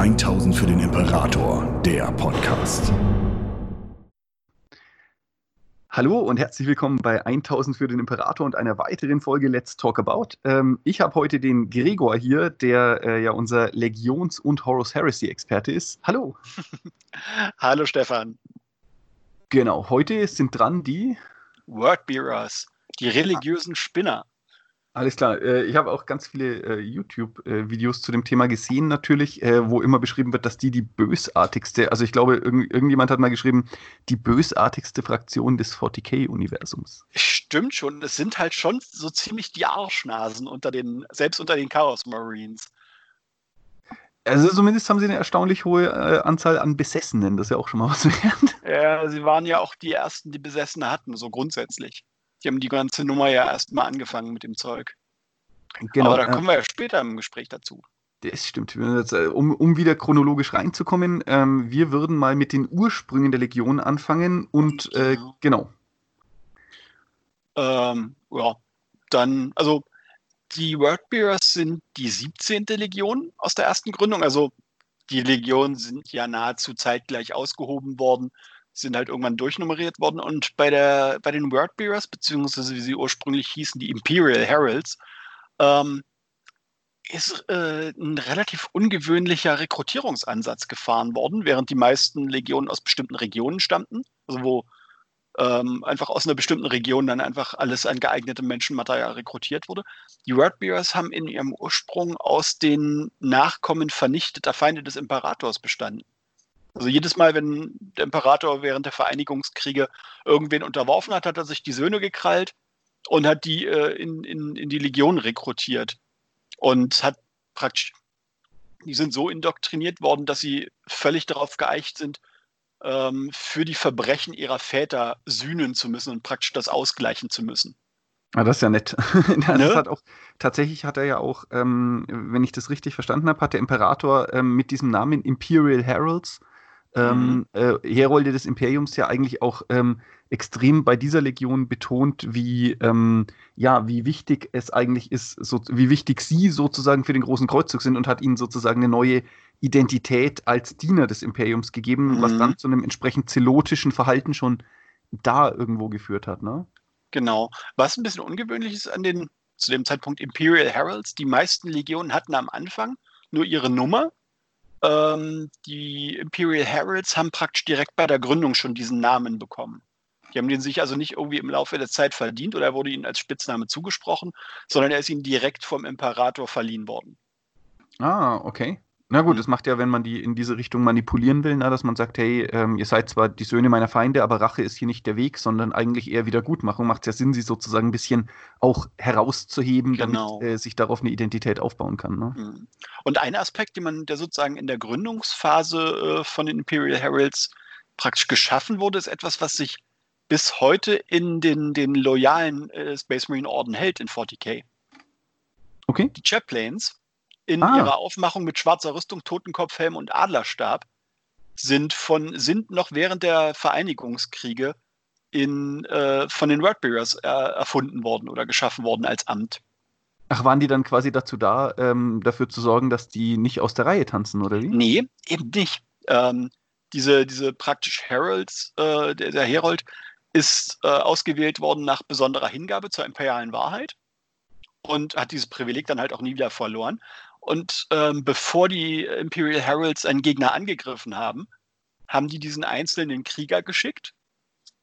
1000 für den Imperator, der Podcast. Hallo und herzlich willkommen bei 1000 für den Imperator und einer weiteren Folge Let's Talk About. Ähm, ich habe heute den Gregor hier, der äh, ja unser Legions- und Horus Heresy-Experte ist. Hallo. Hallo Stefan. Genau, heute sind dran die Wordbearers, die religiösen Spinner. Alles klar. Äh, ich habe auch ganz viele äh, YouTube-Videos zu dem Thema gesehen, natürlich, äh, wo immer beschrieben wird, dass die die bösartigste, also ich glaube, irgendjemand hat mal geschrieben, die bösartigste Fraktion des 40k-Universums. Stimmt schon. Es sind halt schon so ziemlich die Arschnasen unter den, selbst unter den Chaos Marines. Also zumindest haben sie eine erstaunlich hohe Anzahl an Besessenen, das ist ja auch schon mal was wert. Ja, sie waren ja auch die ersten, die Besessene hatten, so grundsätzlich. Die haben die ganze Nummer ja erst mal angefangen mit dem Zeug. Genau, Aber da kommen wir ja später im Gespräch dazu. Das stimmt. Äh, um, um wieder chronologisch reinzukommen, ähm, wir würden mal mit den Ursprüngen der Legion anfangen und äh, genau. Ähm, ja, dann, also die Wordbearers sind die 17. Legion aus der ersten Gründung. Also die Legionen sind ja nahezu zeitgleich ausgehoben worden sind halt irgendwann durchnummeriert worden. Und bei, der, bei den Wordbearers, beziehungsweise wie sie ursprünglich hießen, die Imperial Heralds, ähm, ist äh, ein relativ ungewöhnlicher Rekrutierungsansatz gefahren worden, während die meisten Legionen aus bestimmten Regionen stammten, also wo ähm, einfach aus einer bestimmten Region dann einfach alles an geeignetem Menschenmaterial rekrutiert wurde. Die Wordbearers haben in ihrem Ursprung aus den Nachkommen vernichteter Feinde des Imperators bestanden. Also jedes Mal, wenn der Imperator während der Vereinigungskriege irgendwen unterworfen hat, hat er sich die Söhne gekrallt und hat die äh, in, in, in die Legion rekrutiert. Und hat praktisch, die sind so indoktriniert worden, dass sie völlig darauf geeicht sind, ähm, für die Verbrechen ihrer Väter sühnen zu müssen und praktisch das ausgleichen zu müssen. Ah, das ist ja nett. das ne? hat auch, tatsächlich hat er ja auch, ähm, wenn ich das richtig verstanden habe, hat der Imperator ähm, mit diesem Namen Imperial Heralds ähm, mhm. äh, Herolde des Imperiums ja eigentlich auch ähm, extrem bei dieser Legion betont, wie, ähm, ja, wie wichtig es eigentlich ist, so, wie wichtig sie sozusagen für den großen Kreuzzug sind und hat ihnen sozusagen eine neue Identität als Diener des Imperiums gegeben, mhm. was dann zu einem entsprechend zelotischen Verhalten schon da irgendwo geführt hat, ne? Genau. Was ein bisschen ungewöhnlich ist an den zu dem Zeitpunkt Imperial Heralds, die meisten Legionen hatten am Anfang nur ihre Nummer ähm, die Imperial Heralds haben praktisch direkt bei der Gründung schon diesen Namen bekommen. Die haben den sich also nicht irgendwie im Laufe der Zeit verdient oder wurde ihnen als Spitzname zugesprochen, sondern er ist ihnen direkt vom Imperator verliehen worden. Ah, okay. Na gut, das macht ja, wenn man die in diese Richtung manipulieren will, na, dass man sagt, hey, ähm, ihr seid zwar die Söhne meiner Feinde, aber Rache ist hier nicht der Weg, sondern eigentlich eher Wiedergutmachung. Macht es ja Sinn, sie sozusagen ein bisschen auch herauszuheben, genau. damit äh, sich darauf eine Identität aufbauen kann. Ne? Mhm. Und ein Aspekt, den man, der sozusagen in der Gründungsphase äh, von den Imperial Heralds praktisch geschaffen wurde, ist etwas, was sich bis heute in den, den loyalen äh, Space Marine Orden hält in 40k. Okay. Die Chaplains in ah. ihrer Aufmachung mit schwarzer Rüstung, Totenkopfhelm und Adlerstab sind von sind noch während der Vereinigungskriege in, äh, von den Wordbearers äh, erfunden worden oder geschaffen worden als Amt. Ach, waren die dann quasi dazu da, ähm, dafür zu sorgen, dass die nicht aus der Reihe tanzen, oder wie? Nee, eben nicht. Ähm, diese, diese praktisch Heralds, äh, der, der, Herold ist äh, ausgewählt worden nach besonderer Hingabe zur imperialen Wahrheit und hat dieses Privileg dann halt auch nie wieder verloren. Und ähm, bevor die Imperial Heralds einen Gegner angegriffen haben, haben die diesen einzelnen Krieger geschickt,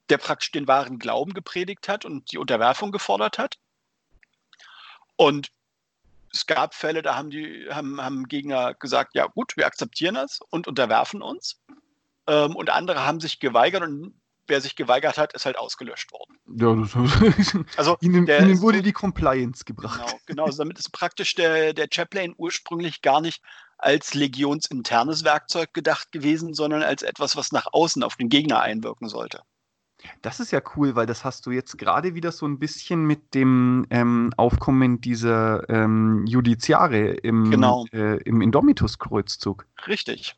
der praktisch den wahren Glauben gepredigt hat und die Unterwerfung gefordert hat. Und es gab Fälle, da haben die haben, haben Gegner gesagt, ja gut, wir akzeptieren das und unterwerfen uns. Ähm, und andere haben sich geweigert und wer sich geweigert hat, ist halt ausgelöscht worden. Ja, das also ihnen, der, ihnen wurde die Compliance gebracht. Genau, genau also damit ist praktisch der, der Chaplain ursprünglich gar nicht als legionsinternes Werkzeug gedacht gewesen, sondern als etwas, was nach außen auf den Gegner einwirken sollte. Das ist ja cool, weil das hast du jetzt gerade wieder so ein bisschen mit dem ähm, Aufkommen dieser ähm, Judiziare im, genau. äh, im Indomitus-Kreuzzug. Richtig.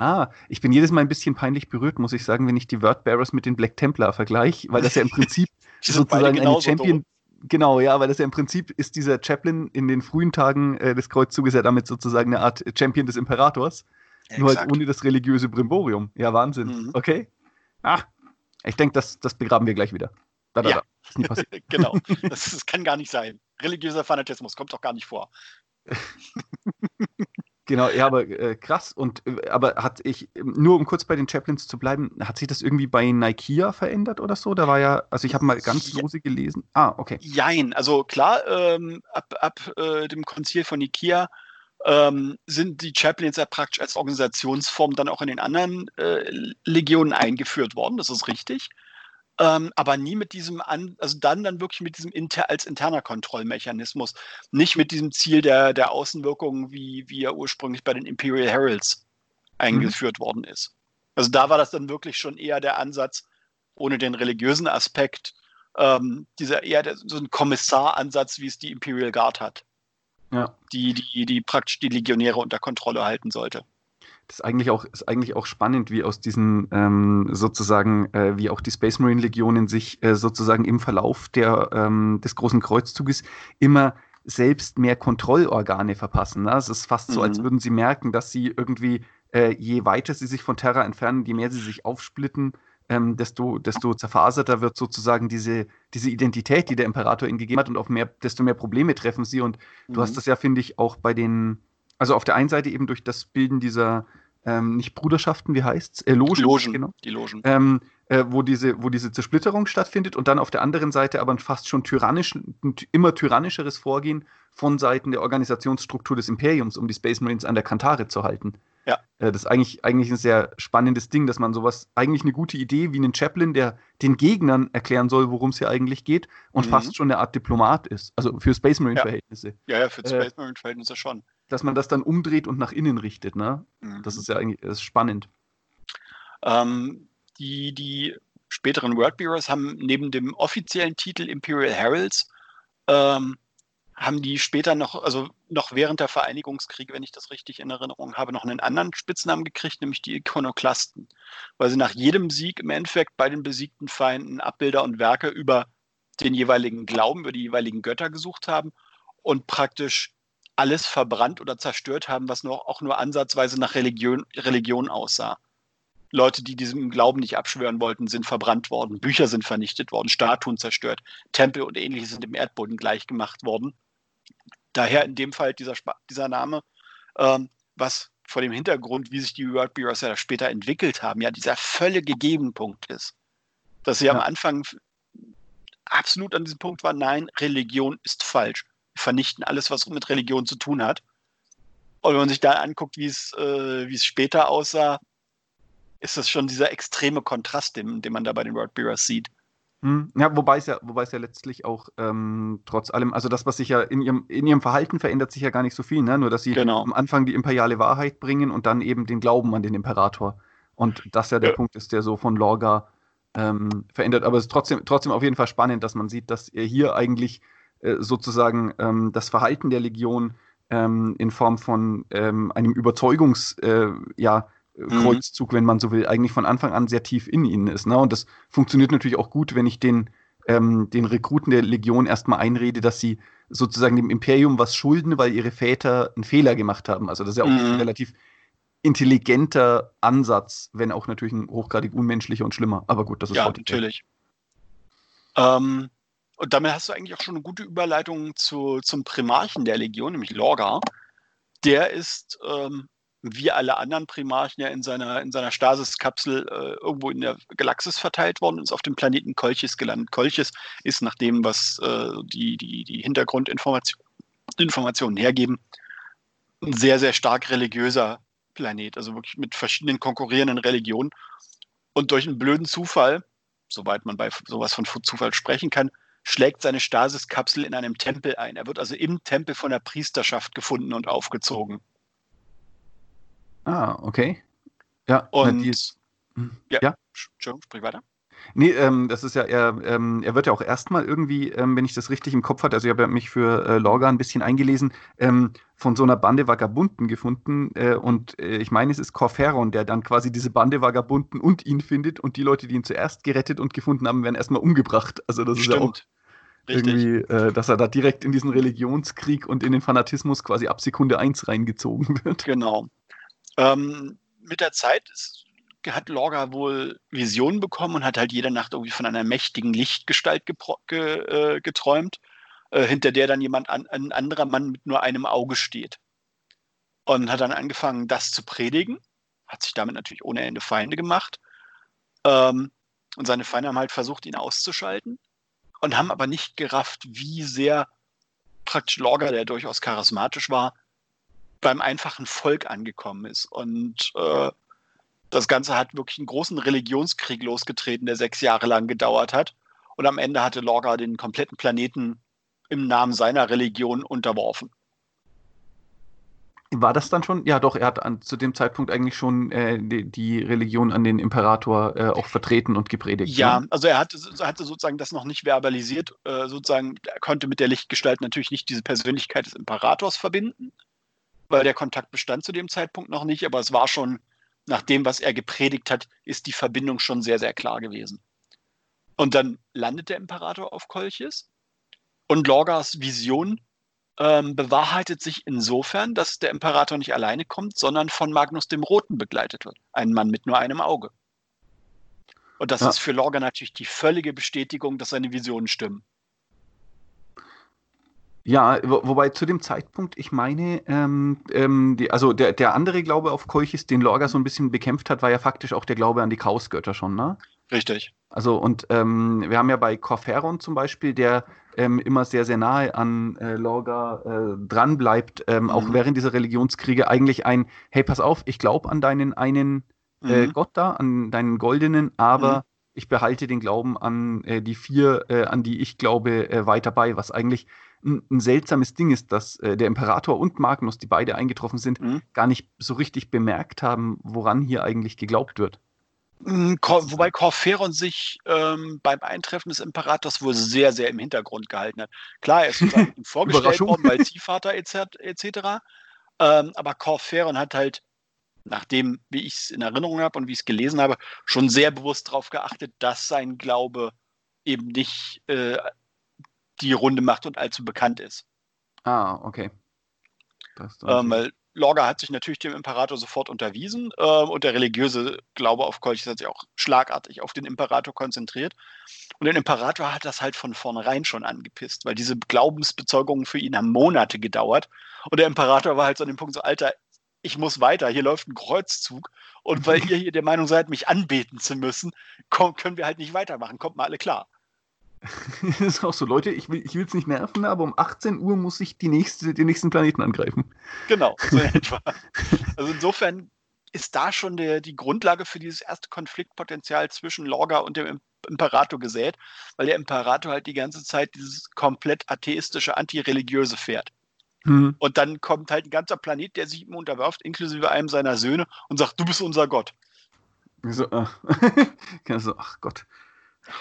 Ah, ich bin jedes Mal ein bisschen peinlich berührt, muss ich sagen, wenn ich die Wordbearers mit den Black Templar vergleiche, weil das ja im Prinzip sozusagen eine Champion. Doof. Genau, ja, weil das ja im Prinzip ist dieser Chaplain in den frühen Tagen äh, des Kreuzzuges ja damit sozusagen eine Art Champion des Imperators. Nur halt ohne das religiöse Brimborium. Ja, Wahnsinn. Mhm. Okay. Ah, ich denke, das, das begraben wir gleich wieder. Da, da, ja. da. Das ist nie passiert. genau. Das, das, kann gar nicht sein. Religiöser Fanatismus kommt doch gar nicht vor. Genau, ja, aber äh, krass. Und äh, aber hat ich, nur um kurz bei den Chaplins zu bleiben, hat sich das irgendwie bei Nikea verändert oder so? Da war ja, also ich habe mal ganz lose gelesen. Ah, okay. Jein, also klar, ähm, ab, ab äh, dem Konzil von Nikea ähm, sind die Chaplins ja praktisch als Organisationsform dann auch in den anderen äh, Legionen eingeführt worden, das ist richtig. Ähm, aber nie mit diesem, an, also dann dann wirklich mit diesem inter, als interner Kontrollmechanismus, nicht mit diesem Ziel der, der Außenwirkung, wie, wie er ursprünglich bei den Imperial Heralds eingeführt mhm. worden ist. Also da war das dann wirklich schon eher der Ansatz, ohne den religiösen Aspekt, ähm, dieser eher der, so ein Kommissaransatz, wie es die Imperial Guard hat. Ja. Die, die, die praktisch die Legionäre unter Kontrolle halten sollte das ist eigentlich auch, ist eigentlich auch spannend, wie aus diesen ähm, sozusagen, äh, wie auch die Space Marine Legionen sich äh, sozusagen im Verlauf der, ähm, des großen Kreuzzuges immer selbst mehr Kontrollorgane verpassen. Ne? Es ist fast mhm. so, als mhm. würden sie merken, dass sie irgendwie, äh, je weiter sie sich von Terra entfernen, je mehr sie sich aufsplitten, ähm, desto, desto zerfaserter wird sozusagen diese, diese Identität, die der Imperator ihnen gegeben hat und auf mehr, desto mehr Probleme treffen sie. Und mhm. du hast das ja, finde ich, auch bei den, also auf der einen Seite eben durch das Bilden dieser ähm, nicht Bruderschaften, wie heißt's? Äh, Logen, Logen, genau. Die Logen. Ähm, äh, wo, diese, wo diese Zersplitterung stattfindet und dann auf der anderen Seite aber ein fast schon tyrannisch, ein immer tyrannischeres Vorgehen von Seiten der Organisationsstruktur des Imperiums, um die Space Marines an der Kantare zu halten. Ja. Äh, das ist eigentlich, eigentlich ein sehr spannendes Ding, dass man sowas, eigentlich eine gute Idee wie einen Chaplain, der den Gegnern erklären soll, worum es hier eigentlich geht und mhm. fast schon eine Art Diplomat ist. Also für Space Marine-Verhältnisse. Ja. ja, ja, für äh, Space Marine-Verhältnisse schon dass man das dann umdreht und nach innen richtet. Ne? Mhm. Das ist ja eigentlich ist spannend. Ähm, die, die späteren Wordbearers haben neben dem offiziellen Titel Imperial Heralds ähm, haben die später noch, also noch während der Vereinigungskriege, wenn ich das richtig in Erinnerung habe, noch einen anderen Spitznamen gekriegt, nämlich die Ikonoklasten, weil sie nach jedem Sieg im Endeffekt bei den besiegten Feinden Abbilder und Werke über den jeweiligen Glauben, über die jeweiligen Götter gesucht haben und praktisch alles verbrannt oder zerstört haben, was noch, auch nur ansatzweise nach Religion, Religion aussah. Leute, die diesem Glauben nicht abschwören wollten, sind verbrannt worden. Bücher sind vernichtet worden, Statuen zerstört, Tempel und ähnliches sind im Erdboden gleichgemacht worden. Daher in dem Fall dieser, dieser Name, ähm, was vor dem Hintergrund, wie sich die World Bureaus ja später entwickelt haben, ja dieser völlige Gegenpunkt ist. Dass sie ja. am Anfang absolut an diesem Punkt waren, nein, Religion ist falsch vernichten alles, was mit Religion zu tun hat. Und wenn man sich da anguckt, wie es, äh, wie es später aussah, ist das schon dieser extreme Kontrast, den, den man da bei den Wordbearers sieht. Hm. Ja, wobei es ja, wobei es ja letztlich auch ähm, trotz allem, also das, was sich ja in ihrem, in ihrem Verhalten verändert sich ja gar nicht so viel, ne? Nur dass sie genau. am Anfang die imperiale Wahrheit bringen und dann eben den Glauben an den Imperator. Und das ja der ja. Punkt ist, der so von Lorga ähm, verändert. Aber es ist trotzdem, trotzdem auf jeden Fall spannend, dass man sieht, dass er hier eigentlich sozusagen ähm, das Verhalten der Legion ähm, in Form von ähm, einem Überzeugungskreuzzug, äh, ja, mhm. wenn man so will, eigentlich von Anfang an sehr tief in ihnen ist. Ne? Und das funktioniert natürlich auch gut, wenn ich den, ähm, den Rekruten der Legion erstmal einrede, dass sie sozusagen dem Imperium was schulden, weil ihre Väter einen Fehler gemacht haben. Also das ist ja auch mhm. ein relativ intelligenter Ansatz, wenn auch natürlich ein hochgradig unmenschlicher und schlimmer. Aber gut, das ist ja natürlich. Ähm, und damit hast du eigentlich auch schon eine gute Überleitung zu, zum Primarchen der Legion, nämlich Lorga. Der ist, ähm, wie alle anderen Primarchen, ja in seiner, in seiner Stasis-Kapsel äh, irgendwo in der Galaxis verteilt worden und ist auf dem Planeten Kolchis gelandet. Kolchis ist nach dem, was äh, die, die, die Hintergrundinformationen hergeben, ein sehr, sehr stark religiöser Planet, also wirklich mit verschiedenen konkurrierenden Religionen. Und durch einen blöden Zufall, soweit man bei sowas von Zufall sprechen kann, schlägt seine Stasiskapsel in einem Tempel ein. Er wird also im Tempel von der Priesterschaft gefunden und aufgezogen. Ah, okay. Ja, und hm, ja, ja. Entschuldigung, sprich weiter. Nee, ähm, das ist ja, er, ähm, er wird ja auch erstmal irgendwie, ähm, wenn ich das richtig im Kopf hatte, also ich habe ja mich für äh, Lorga ein bisschen eingelesen, ähm, von so einer Bande Vagabunden gefunden äh, und äh, ich meine, es ist Corferon, der dann quasi diese Bande Vagabunden und ihn findet und die Leute, die ihn zuerst gerettet und gefunden haben, werden erstmal umgebracht. Also das Stimmt. ist ja auch irgendwie, äh, dass er da direkt in diesen Religionskrieg und in den Fanatismus quasi ab Sekunde 1 reingezogen wird. Genau. Ähm, mit der Zeit ist, hat Lorga wohl Visionen bekommen und hat halt jede Nacht irgendwie von einer mächtigen Lichtgestalt ge äh, geträumt, äh, hinter der dann jemand, an, ein anderer Mann mit nur einem Auge steht. Und hat dann angefangen, das zu predigen, hat sich damit natürlich ohne Ende Feinde gemacht. Ähm, und seine Feinde haben halt versucht, ihn auszuschalten und haben aber nicht gerafft, wie sehr praktisch Lorga, der durchaus charismatisch war, beim einfachen Volk angekommen ist. Und äh, das Ganze hat wirklich einen großen Religionskrieg losgetreten, der sechs Jahre lang gedauert hat. Und am Ende hatte Lorga den kompletten Planeten im Namen seiner Religion unterworfen. War das dann schon? Ja, doch, er hat an, zu dem Zeitpunkt eigentlich schon äh, die, die, Religion an den Imperator äh, auch vertreten und gepredigt. Ja, ne? also er hatte, hatte, sozusagen das noch nicht verbalisiert. Äh, sozusagen, er konnte mit der Lichtgestalt natürlich nicht diese Persönlichkeit des Imperators verbinden, weil der Kontakt bestand zu dem Zeitpunkt noch nicht, aber es war schon, nach dem, was er gepredigt hat, ist die Verbindung schon sehr, sehr klar gewesen. Und dann landet der Imperator auf Kolchis und Lorgas Vision ähm, bewahrheitet sich insofern, dass der Imperator nicht alleine kommt, sondern von Magnus dem Roten begleitet wird. Ein Mann mit nur einem Auge. Und das ja. ist für Lorga natürlich die völlige Bestätigung, dass seine Visionen stimmen. Ja, wo, wobei zu dem Zeitpunkt, ich meine, ähm, ähm, die, also der, der andere Glaube auf Kolchis, den Lorga so ein bisschen bekämpft hat, war ja faktisch auch der Glaube an die Chaosgötter schon, ne? Richtig. Also, und ähm, wir haben ja bei Corferon zum Beispiel, der ähm, immer sehr, sehr nahe an äh, Lorga äh, dran bleibt, ähm, mhm. auch während dieser Religionskriege, eigentlich ein, hey, pass auf, ich glaube an deinen einen äh, mhm. Gott da, an deinen goldenen, aber mhm. ich behalte den Glauben an äh, die vier, äh, an die ich glaube, äh, weiter bei, was eigentlich ein, ein seltsames Ding ist, dass der Imperator und Magnus, die beide eingetroffen sind, mhm. gar nicht so richtig bemerkt haben, woran hier eigentlich geglaubt wird. Hm, wobei Corferon sich ähm, beim Eintreffen des Imperators wohl sehr, sehr im Hintergrund gehalten hat. Klar, er ist vorgestellt worden bei Ziehvater etc. etc. Ähm, aber Corferon hat halt, nachdem, wie ich es in Erinnerung habe und wie ich es gelesen habe, schon sehr bewusst darauf geachtet, dass sein Glaube eben nicht äh, die Runde macht und allzu bekannt ist. Ah, okay. Ähm, weil Lorga hat sich natürlich dem Imperator sofort unterwiesen äh, und der religiöse Glaube auf Kolchis hat sich auch schlagartig auf den Imperator konzentriert. Und der Imperator hat das halt von vornherein schon angepisst, weil diese Glaubensbezeugungen für ihn haben Monate gedauert. Und der Imperator war halt so an dem Punkt so, Alter, ich muss weiter, hier läuft ein Kreuzzug. Und weil ihr hier der Meinung seid, mich anbeten zu müssen, können wir halt nicht weitermachen. Kommt mal alle klar. das ist auch so, Leute, ich will es nicht nerven, aber um 18 Uhr muss ich die nächste, den nächsten Planeten angreifen. Genau, so etwa. Also insofern ist da schon der, die Grundlage für dieses erste Konfliktpotenzial zwischen Lorga und dem Imperator gesät, weil der Imperator halt die ganze Zeit dieses komplett atheistische, antireligiöse fährt. Mhm. Und dann kommt halt ein ganzer Planet, der sich ihm unterwirft, inklusive einem seiner Söhne, und sagt, du bist unser Gott. So, ach. so, ach Gott.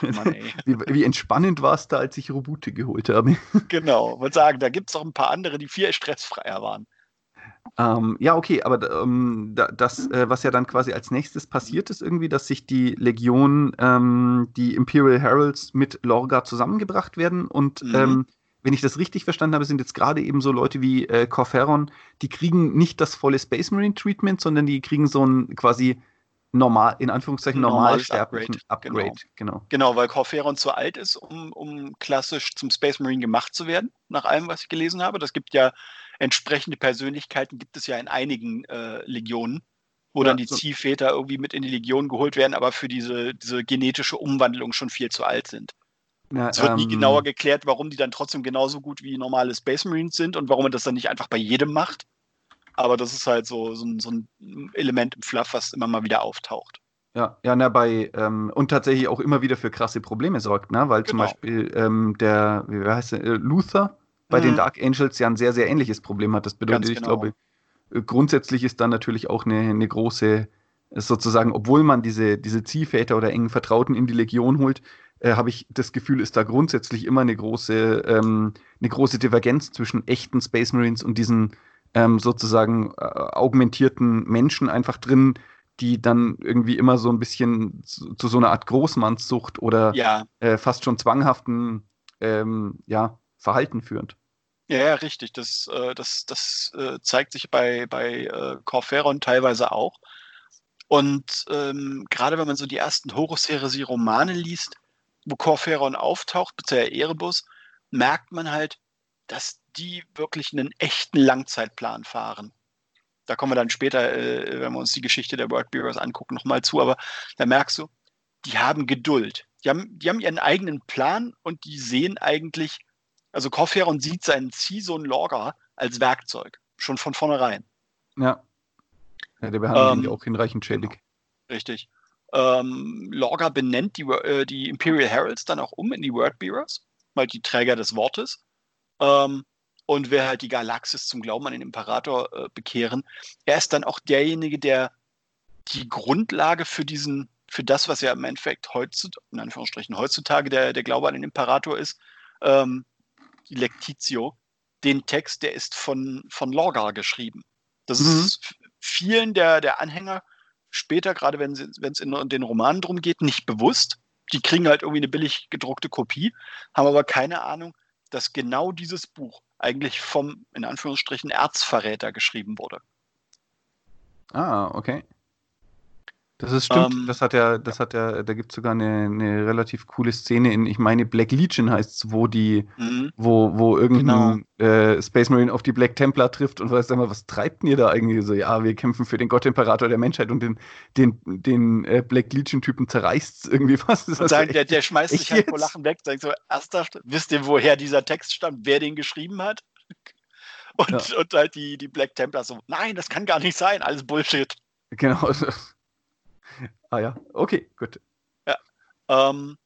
Mann, wie, wie, entspannend war es da, als ich Robute geholt habe. Genau, ich würde sagen, da gibt es auch ein paar andere, die viel stressfreier waren. Ähm, ja, okay, aber ähm, das, äh, was ja dann quasi als nächstes passiert ist, irgendwie, dass sich die Legion, ähm, die Imperial Heralds mit Lorga zusammengebracht werden und mhm. Ähm, wenn ich das richtig verstanden habe, sind jetzt gerade eben so Leute wie äh, Corferon, die kriegen nicht das volle Space Marine Treatment, sondern die kriegen so ein quasi normal, in Anführungszeichen normalsterblichen Upgrade. Upgrade. Genau. genau. genau, weil Corferon zu alt ist, um, um klassisch zum Space Marine gemacht zu werden, nach allem, was ich gelesen habe. Das gibt ja entsprechende Persönlichkeiten, gibt es ja in einigen äh, Legionen, wo ja, dann die so. Ziehväter irgendwie mit in die Legion geholt werden, aber für diese, diese genetische Umwandlung schon viel zu alt sind. Ja, es wird ähm, nie genauer geklärt, warum die dann trotzdem genauso gut wie normale Space Marines sind und warum man das dann nicht einfach bei jedem macht. Aber das ist halt so, so, ein, so ein Element im Fluff, was immer mal wieder auftaucht. Ja, ja, na, bei, ähm, und tatsächlich auch immer wieder für krasse Probleme sorgt, ne? Weil genau. zum Beispiel ähm, der, wie heißt der, äh, Luther bei mhm. den Dark Angels ja ein sehr, sehr ähnliches Problem hat. Das bedeutet, genau. ich glaube, äh, grundsätzlich ist dann natürlich auch eine, eine große, sozusagen, obwohl man diese, diese Ziehväter oder engen Vertrauten in die Legion holt, äh, habe ich das Gefühl, ist da grundsätzlich immer eine große, ähm, eine große Divergenz zwischen echten Space Marines und diesen ähm, sozusagen äh, augmentierten Menschen einfach drin, die dann irgendwie immer so ein bisschen zu, zu so einer Art Großmannssucht oder ja. äh, fast schon zwanghaften ähm, ja, Verhalten führend. Ja, ja, richtig. Das, äh, das, das äh, zeigt sich bei, bei äh, Corferon teilweise auch. Und ähm, gerade wenn man so die ersten Horus-Heresie-Romane liest, wo Corferon auftaucht, beziehungsweise Erebus, merkt man halt, dass die wirklich einen echten Langzeitplan fahren. Da kommen wir dann später, äh, wenn wir uns die Geschichte der World Bureaus angucken, nochmal zu, aber da merkst du, die haben Geduld. Die haben, die haben ihren eigenen Plan und die sehen eigentlich, also Corferon sieht seinen Ziehsohn Lorga als Werkzeug, schon von vornherein. Ja. Ja, der behandelt ähm, auch hinreichend schädig. Richtig. Ähm, Lorga benennt die, äh, die Imperial Heralds dann auch um in die Word Bearers, mal die Träger des Wortes. Ähm, und will halt die Galaxis zum Glauben an den Imperator äh, bekehren. Er ist dann auch derjenige, der die Grundlage für diesen, für das, was ja im Endeffekt heutzutage, in Anführungsstrichen heutzutage der, der Glaube an den Imperator ist, ähm, die Lectitio, den Text, der ist von, von Lorgar geschrieben. Das mhm. ist vielen der, der Anhänger später, gerade wenn es in, in den Romanen drum geht, nicht bewusst. Die kriegen halt irgendwie eine billig gedruckte Kopie, haben aber keine Ahnung, dass genau dieses Buch eigentlich vom, in Anführungsstrichen, Erzverräter geschrieben wurde. Ah, okay. Das ist stimmt, ähm, das hat ja, das hat ja, da gibt es sogar eine, eine, relativ coole Szene in, ich meine, Black Legion heißt es, wo die, mhm. wo, wo irgendein genau. äh, Space Marine auf die Black Templar trifft und weiß immer, was treibt ihr da eigentlich? So, ja, wir kämpfen für den Gott-Imperator der Menschheit und den, den, den äh, Black Legion-Typen zerreißt es irgendwie fast. Das und sagen, der, der schmeißt sich halt vor Lachen weg, sagt so, ernsthaft, wisst ihr, woher dieser Text stammt, wer den geschrieben hat? Und, ja. und halt die, die Black Templar so, nein, das kann gar nicht sein, alles Bullshit. Genau. Ah ja, okay, gut. Ja. Ähm,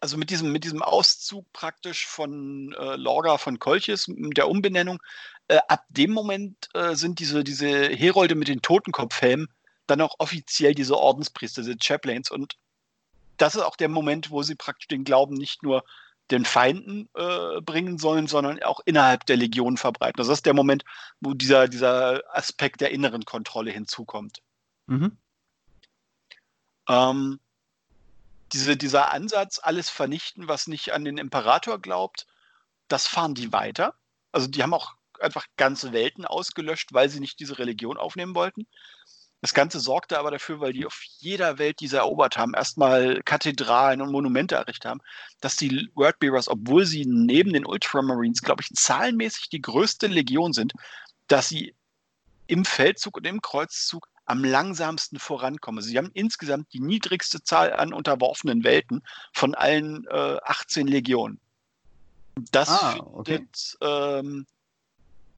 also mit diesem, mit diesem Auszug praktisch von äh, Lorga von Kolchis, der Umbenennung, äh, ab dem Moment äh, sind diese, diese Herolde mit den Totenkopfhelmen dann auch offiziell diese Ordenspriester, diese Chaplains. Und das ist auch der Moment, wo sie praktisch den Glauben nicht nur den Feinden äh, bringen sollen, sondern auch innerhalb der Legion verbreiten. Also das ist der Moment, wo dieser, dieser Aspekt der inneren Kontrolle hinzukommt. Mhm. Ähm, diese, dieser Ansatz, alles vernichten, was nicht an den Imperator glaubt, das fahren die weiter. Also die haben auch einfach ganze Welten ausgelöscht, weil sie nicht diese Religion aufnehmen wollten. Das Ganze sorgte aber dafür, weil die auf jeder Welt, die sie erobert haben, erstmal Kathedralen und Monumente errichtet haben, dass die Wordbearers, obwohl sie neben den Ultramarines, glaube ich, zahlenmäßig die größte Legion sind, dass sie im Feldzug und im Kreuzzug am langsamsten vorankommen. Also sie haben insgesamt die niedrigste Zahl an unterworfenen Welten von allen äh, 18 Legionen. Das, ah, okay. findet, ähm,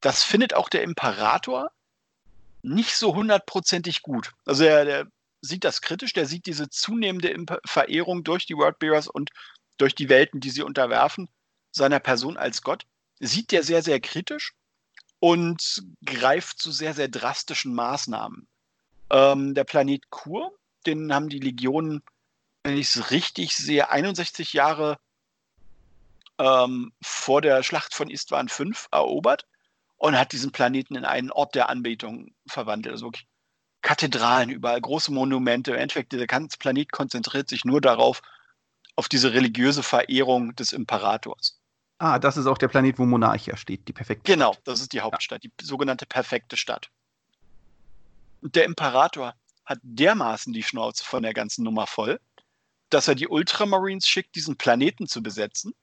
das findet auch der Imperator nicht so hundertprozentig gut. Also er, der sieht das kritisch, der sieht diese zunehmende Verehrung durch die Worldbearers und durch die Welten, die sie unterwerfen, seiner Person als Gott, sieht der sehr, sehr kritisch und greift zu sehr, sehr drastischen Maßnahmen. Ähm, der Planet Kur, den haben die Legionen, wenn ich es richtig sehe, 61 Jahre ähm, vor der Schlacht von Istvan V erobert und hat diesen Planeten in einen Ort der Anbetung verwandelt. Also wirklich Kathedralen überall, große Monumente. Im Endeffekt, der ganze Planet konzentriert sich nur darauf, auf diese religiöse Verehrung des Imperators. Ah, das ist auch der Planet, wo Monarchia steht, die perfekte Genau, das ist die Hauptstadt, ja. die sogenannte perfekte Stadt. Der Imperator hat dermaßen die Schnauze von der ganzen Nummer voll, dass er die Ultramarines schickt, diesen Planeten zu besetzen.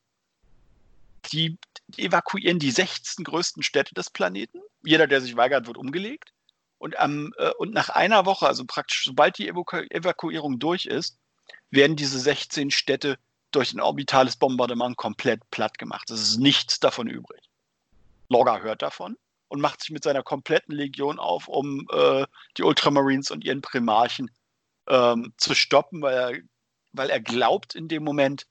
Die, evakuieren die 16 größten Städte des Planeten. Jeder, der sich weigert, wird umgelegt. Und, am, äh, und nach einer Woche, also praktisch sobald die Evaku Evakuierung durch ist, werden diese 16 Städte durch ein orbitales Bombardement komplett platt gemacht. Es ist nichts davon übrig. Logger hört davon und macht sich mit seiner kompletten Legion auf, um äh, die Ultramarines und ihren Primarchen ähm, zu stoppen, weil er, weil er glaubt in dem Moment,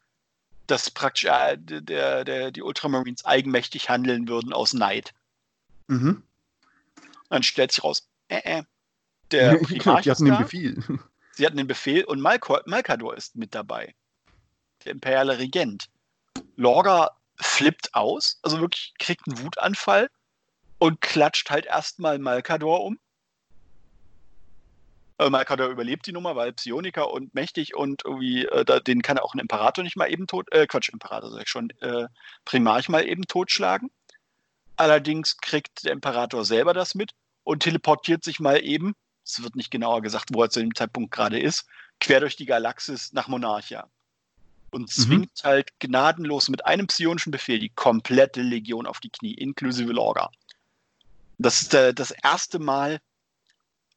dass praktisch äh, der, der, die Ultramarines eigenmächtig handeln würden aus Neid. Mhm. Dann stellt sich raus, äh, äh, der Primarch die hatten den Befehl. Sie hatten den Befehl und Malkor, Malkador ist mit dabei. Der imperiale Regent. Lorga flippt aus, also wirklich kriegt einen Wutanfall und klatscht halt erstmal Malkador um. Äh, Malkador überlebt die Nummer, weil Psioniker und mächtig und irgendwie, äh, da, den kann auch ein Imperator nicht mal eben tot, äh, Quatsch, Imperator sag ich schon, äh, Primarch mal eben totschlagen. Allerdings kriegt der Imperator selber das mit und teleportiert sich mal eben es wird nicht genauer gesagt, wo er zu dem Zeitpunkt gerade ist, quer durch die Galaxis nach Monarchia. Und mhm. zwingt mhm. halt gnadenlos mit einem psionischen Befehl die komplette Legion auf die Knie, inklusive Lorga. Das ist äh, das erste Mal,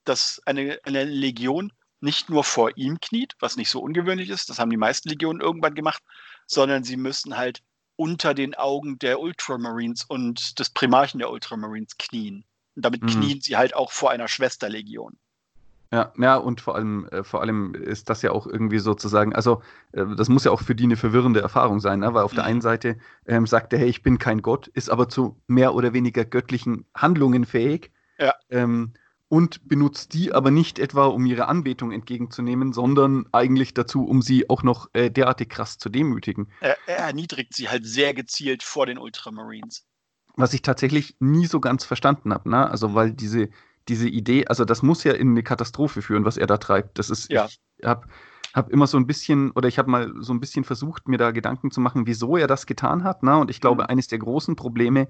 dass eine, eine Legion nicht nur vor ihm kniet, was nicht so ungewöhnlich ist, das haben die meisten Legionen irgendwann gemacht, sondern sie müssen halt unter den Augen der Ultramarines und des Primarchen der Ultramarines knien. Und damit mhm. knien sie halt auch vor einer Schwesterlegion. Ja, ja, und vor allem, äh, vor allem ist das ja auch irgendwie sozusagen, also äh, das muss ja auch für die eine verwirrende Erfahrung sein, ne? weil auf mhm. der einen Seite ähm, sagt er, hey, ich bin kein Gott, ist aber zu mehr oder weniger göttlichen Handlungen fähig. Ja. Ähm, und benutzt die aber nicht etwa, um ihre Anbetung entgegenzunehmen, sondern eigentlich dazu, um sie auch noch äh, derartig krass zu demütigen. Er, er erniedrigt sie halt sehr gezielt vor den Ultramarines. Was ich tatsächlich nie so ganz verstanden habe, ne? Also, weil diese, diese Idee, also das muss ja in eine Katastrophe führen, was er da treibt. Das ist, ja. ich habe hab immer so ein bisschen, oder ich habe mal so ein bisschen versucht, mir da Gedanken zu machen, wieso er das getan hat. Ne? Und ich glaube, mhm. eines der großen Probleme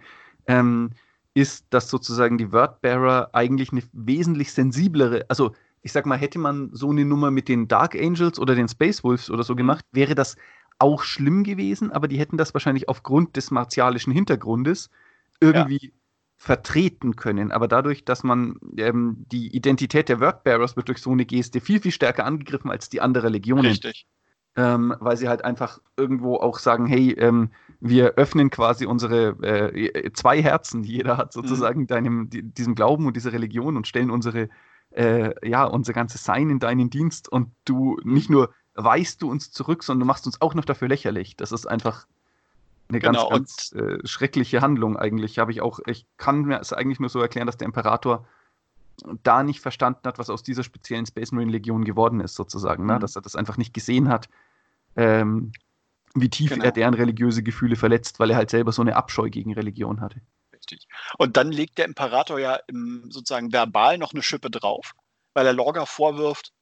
ähm, ist, dass sozusagen die Wordbearer eigentlich eine wesentlich sensiblere, also ich sag mal, hätte man so eine Nummer mit den Dark Angels oder den Space Wolves oder so mhm. gemacht, wäre das auch schlimm gewesen, aber die hätten das wahrscheinlich aufgrund des martialischen Hintergrundes irgendwie ja. Vertreten können. Aber dadurch, dass man ähm, die Identität der Wordbearers wird durch so eine Geste viel, viel stärker angegriffen als die andere Legionen. Richtig. Ähm, weil sie halt einfach irgendwo auch sagen, hey, ähm, wir öffnen quasi unsere äh, zwei Herzen, die jeder hat, sozusagen, mhm. deinem, die, diesem Glauben und dieser Religion und stellen unsere, äh, ja, unser ganzes Sein in deinen Dienst und du nicht nur weist du uns zurück, sondern du machst uns auch noch dafür lächerlich. Das ist einfach eine genau, ganz, ganz äh, schreckliche Handlung eigentlich. Habe ich auch, ich kann mir es eigentlich nur so erklären, dass der Imperator da nicht verstanden hat, was aus dieser speziellen Space Marine Legion geworden ist, sozusagen. Ne? Mhm. Dass er das einfach nicht gesehen hat, ähm, wie tief genau. er deren religiöse Gefühle verletzt, weil er halt selber so eine Abscheu gegen Religion hatte. Richtig. Und dann legt der Imperator ja im, sozusagen verbal noch eine Schippe drauf, weil er Lorga vorwirft,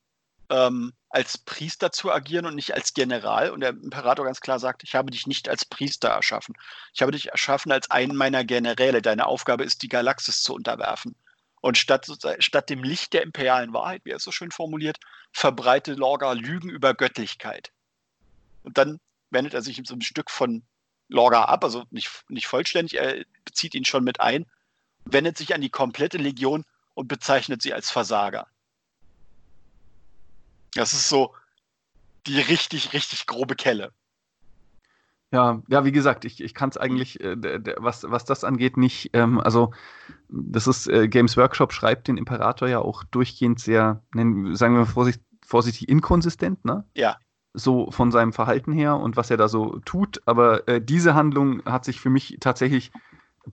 ähm, als Priester zu agieren und nicht als General. Und der Imperator ganz klar sagt, ich habe dich nicht als Priester erschaffen. Ich habe dich erschaffen als einen meiner Generäle. Deine Aufgabe ist, die Galaxis zu unterwerfen. Und statt, statt dem Licht der imperialen Wahrheit, wie er es so schön formuliert, verbreite Lorga Lügen über Göttlichkeit. Und dann wendet er sich so ein Stück von Lorga ab, also nicht, nicht vollständig, er bezieht ihn schon mit ein, wendet sich an die komplette Legion und bezeichnet sie als Versager. Das ist so die richtig, richtig grobe Kelle. Ja, ja, wie gesagt, ich, ich kann es eigentlich, äh, was, was das angeht, nicht. Ähm, also, das ist, äh, Games Workshop schreibt den Imperator ja auch durchgehend sehr, nennen, sagen wir vorsichtig, vorsichtig inkonsistent, ne? Ja so von seinem Verhalten her und was er da so tut. Aber äh, diese Handlung hat sich für mich tatsächlich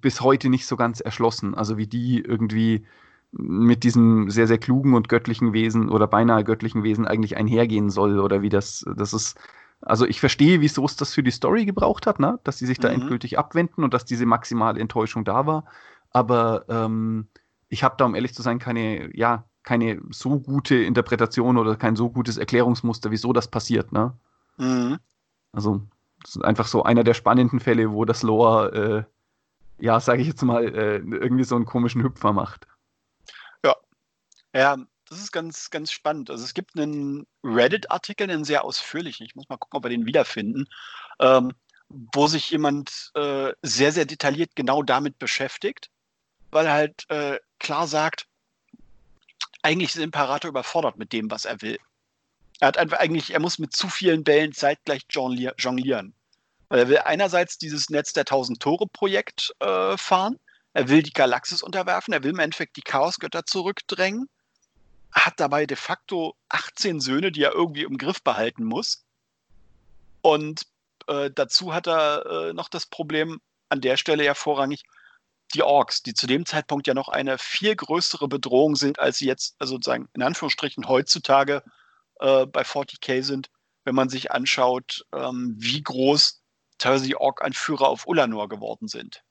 bis heute nicht so ganz erschlossen. Also wie die irgendwie mit diesem sehr, sehr klugen und göttlichen Wesen oder beinahe göttlichen Wesen eigentlich einhergehen soll oder wie das, das ist. Also ich verstehe, wieso es das für die Story gebraucht hat, ne? dass sie sich da mhm. endgültig abwenden und dass diese maximale Enttäuschung da war. Aber ähm, ich habe da, um ehrlich zu sein, keine, ja, keine so gute Interpretation oder kein so gutes Erklärungsmuster, wieso das passiert. Ne? Mhm. Also, das ist einfach so einer der spannenden Fälle, wo das Lore, äh, ja, sage ich jetzt mal, äh, irgendwie so einen komischen Hüpfer macht. Ja. Das ist ganz, ganz spannend. Also es gibt einen Reddit-Artikel, einen sehr ausführlichen, ich muss mal gucken, ob wir den wiederfinden, ähm, wo sich jemand äh, sehr, sehr detailliert genau damit beschäftigt, weil er halt äh, klar sagt, eigentlich ist Imperator überfordert mit dem, was er will. Er hat einfach eigentlich, er muss mit zu vielen Bällen zeitgleich jonglieren. Weil er will einerseits dieses Netz der tausend Tore-Projekt äh, fahren, er will die Galaxis unterwerfen, er will im Endeffekt die Chaosgötter zurückdrängen, hat dabei de facto 18 Söhne, die er irgendwie im Griff behalten muss. Und äh, dazu hat er äh, noch das Problem, an der Stelle ja vorrangig, die Orks, die zu dem Zeitpunkt ja noch eine viel größere Bedrohung sind, als sie jetzt, also sozusagen in Anführungsstrichen heutzutage äh, bei 40k sind, wenn man sich anschaut, ähm, wie groß teilweise die Ork-Anführer auf Ulanor geworden sind.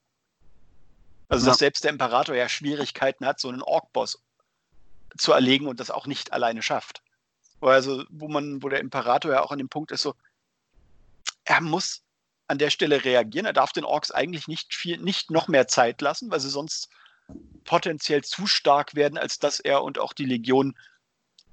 Also, ja. dass selbst der Imperator ja Schwierigkeiten hat, so einen Ork-Boss zu erlegen und das auch nicht alleine schafft. Also, wo man, wo der Imperator ja auch an dem Punkt ist, so, er muss an der Stelle reagieren. Er darf den Orks eigentlich nicht viel, nicht noch mehr Zeit lassen, weil sie sonst potenziell zu stark werden, als dass er und auch die Legion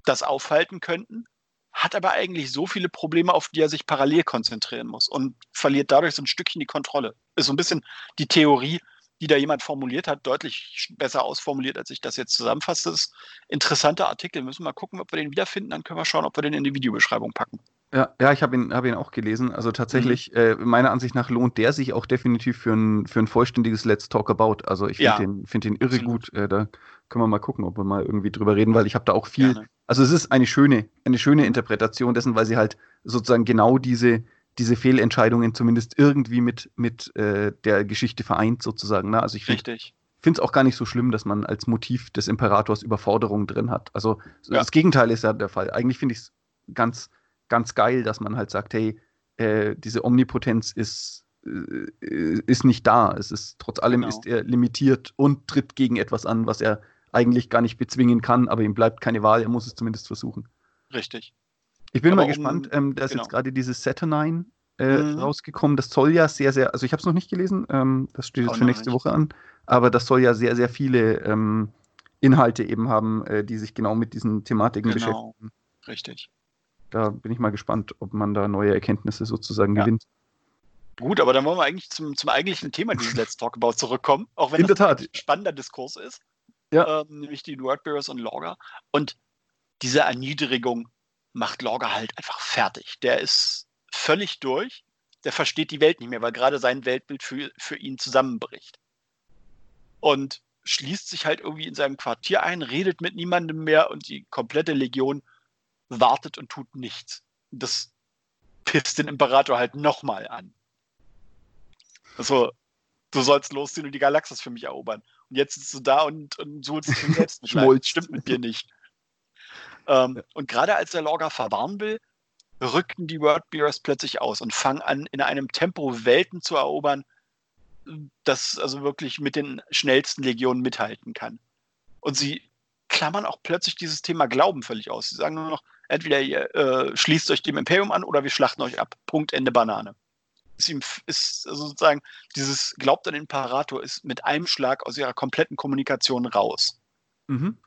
das aufhalten könnten, hat aber eigentlich so viele Probleme, auf die er sich parallel konzentrieren muss und verliert dadurch so ein Stückchen die Kontrolle. Ist so ein bisschen die Theorie, die da jemand formuliert hat, deutlich besser ausformuliert, als ich das jetzt zusammenfasse. Das ist ein interessanter Artikel. Müssen wir mal gucken, ob wir den wiederfinden. Dann können wir schauen, ob wir den in die Videobeschreibung packen. Ja, ja ich habe ihn, hab ihn auch gelesen. Also tatsächlich, mhm. äh, meiner Ansicht nach lohnt der sich auch definitiv für ein, für ein vollständiges Let's Talk About. Also ich finde ja. den, find den irre Absolut. gut. Äh, da können wir mal gucken, ob wir mal irgendwie drüber reden, weil ich habe da auch viel. Gerne. Also es ist eine schöne, eine schöne Interpretation dessen, weil sie halt sozusagen genau diese, diese Fehlentscheidungen zumindest irgendwie mit, mit äh, der Geschichte vereint, sozusagen. Ne? Also ich finde es auch gar nicht so schlimm, dass man als Motiv des Imperators Überforderung drin hat. Also ja. das Gegenteil ist ja der Fall. Eigentlich finde ich es ganz, ganz geil, dass man halt sagt, hey, äh, diese Omnipotenz ist, äh, ist nicht da. Es ist trotz allem genau. ist er limitiert und tritt gegen etwas an, was er eigentlich gar nicht bezwingen kann, aber ihm bleibt keine Wahl, er muss es zumindest versuchen. Richtig. Ich bin Aber mal gespannt, um, ähm, da ist genau. jetzt gerade dieses Saturnine äh, mhm. rausgekommen. Das soll ja sehr, sehr, also ich habe es noch nicht gelesen, ähm, das steht jetzt für nächste Woche an, aber das soll ja sehr, sehr viele ähm, Inhalte eben haben, äh, die sich genau mit diesen Thematiken genau. beschäftigen. Richtig. Da bin ich mal gespannt, ob man da neue Erkenntnisse sozusagen ja. gewinnt. Gut, aber dann wollen wir eigentlich zum, zum eigentlichen Thema dieses Let's Talk About zurückkommen, auch wenn In das ein spannender Diskurs ist. Ja. Ähm, nämlich die Wordbearers und Logger. Und diese Erniedrigung macht Logger halt einfach fertig. Der ist völlig durch. Der versteht die Welt nicht mehr, weil gerade sein Weltbild für, für ihn zusammenbricht. Und schließt sich halt irgendwie in seinem Quartier ein, redet mit niemandem mehr und die komplette Legion wartet und tut nichts. Das pisst den Imperator halt nochmal an. Also, du sollst losziehen und die Galaxis für mich erobern. Und jetzt sitzt du da und, und suchst dich selbst mit Stimmt mit dir nicht. Ähm, und gerade als der Logger verwarnen will, rückten die Wordbearers plötzlich aus und fangen an, in einem Tempo Welten zu erobern, das also wirklich mit den schnellsten Legionen mithalten kann. Und sie klammern auch plötzlich dieses Thema Glauben völlig aus. Sie sagen nur noch, entweder ihr äh, schließt euch dem Imperium an oder wir schlachten euch ab. Punkt, Ende Banane. Ist, ihm, ist also sozusagen dieses Glaubt an den Imperator ist mit einem Schlag aus ihrer kompletten Kommunikation raus. Mhm.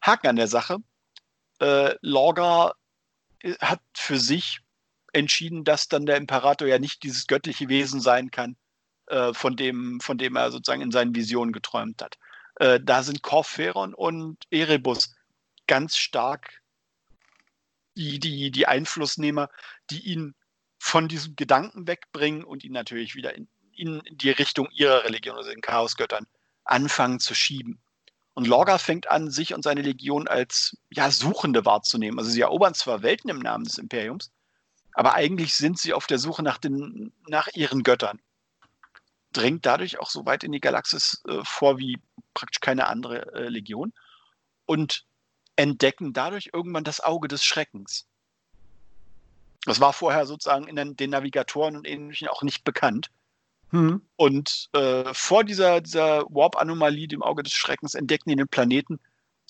Haken an der Sache, äh, Lorga äh, hat für sich entschieden, dass dann der Imperator ja nicht dieses göttliche Wesen sein kann, äh, von, dem, von dem er sozusagen in seinen Visionen geträumt hat. Äh, da sind Corferon und Erebus ganz stark die, die, die Einflussnehmer, die ihn von diesem Gedanken wegbringen und ihn natürlich wieder in, in die Richtung ihrer Religion, also den Chaosgöttern, anfangen zu schieben. Und Lorga fängt an, sich und seine Legion als ja, Suchende wahrzunehmen. Also sie erobern zwar Welten im Namen des Imperiums, aber eigentlich sind sie auf der Suche nach, den, nach ihren Göttern. Dringt dadurch auch so weit in die Galaxis äh, vor wie praktisch keine andere äh, Legion und entdecken dadurch irgendwann das Auge des Schreckens. Das war vorher sozusagen in den, den Navigatoren und Ähnlichem auch nicht bekannt. Mhm. Und äh, vor dieser, dieser Warp-Anomalie, dem Auge des Schreckens, entdecken die einen Planeten,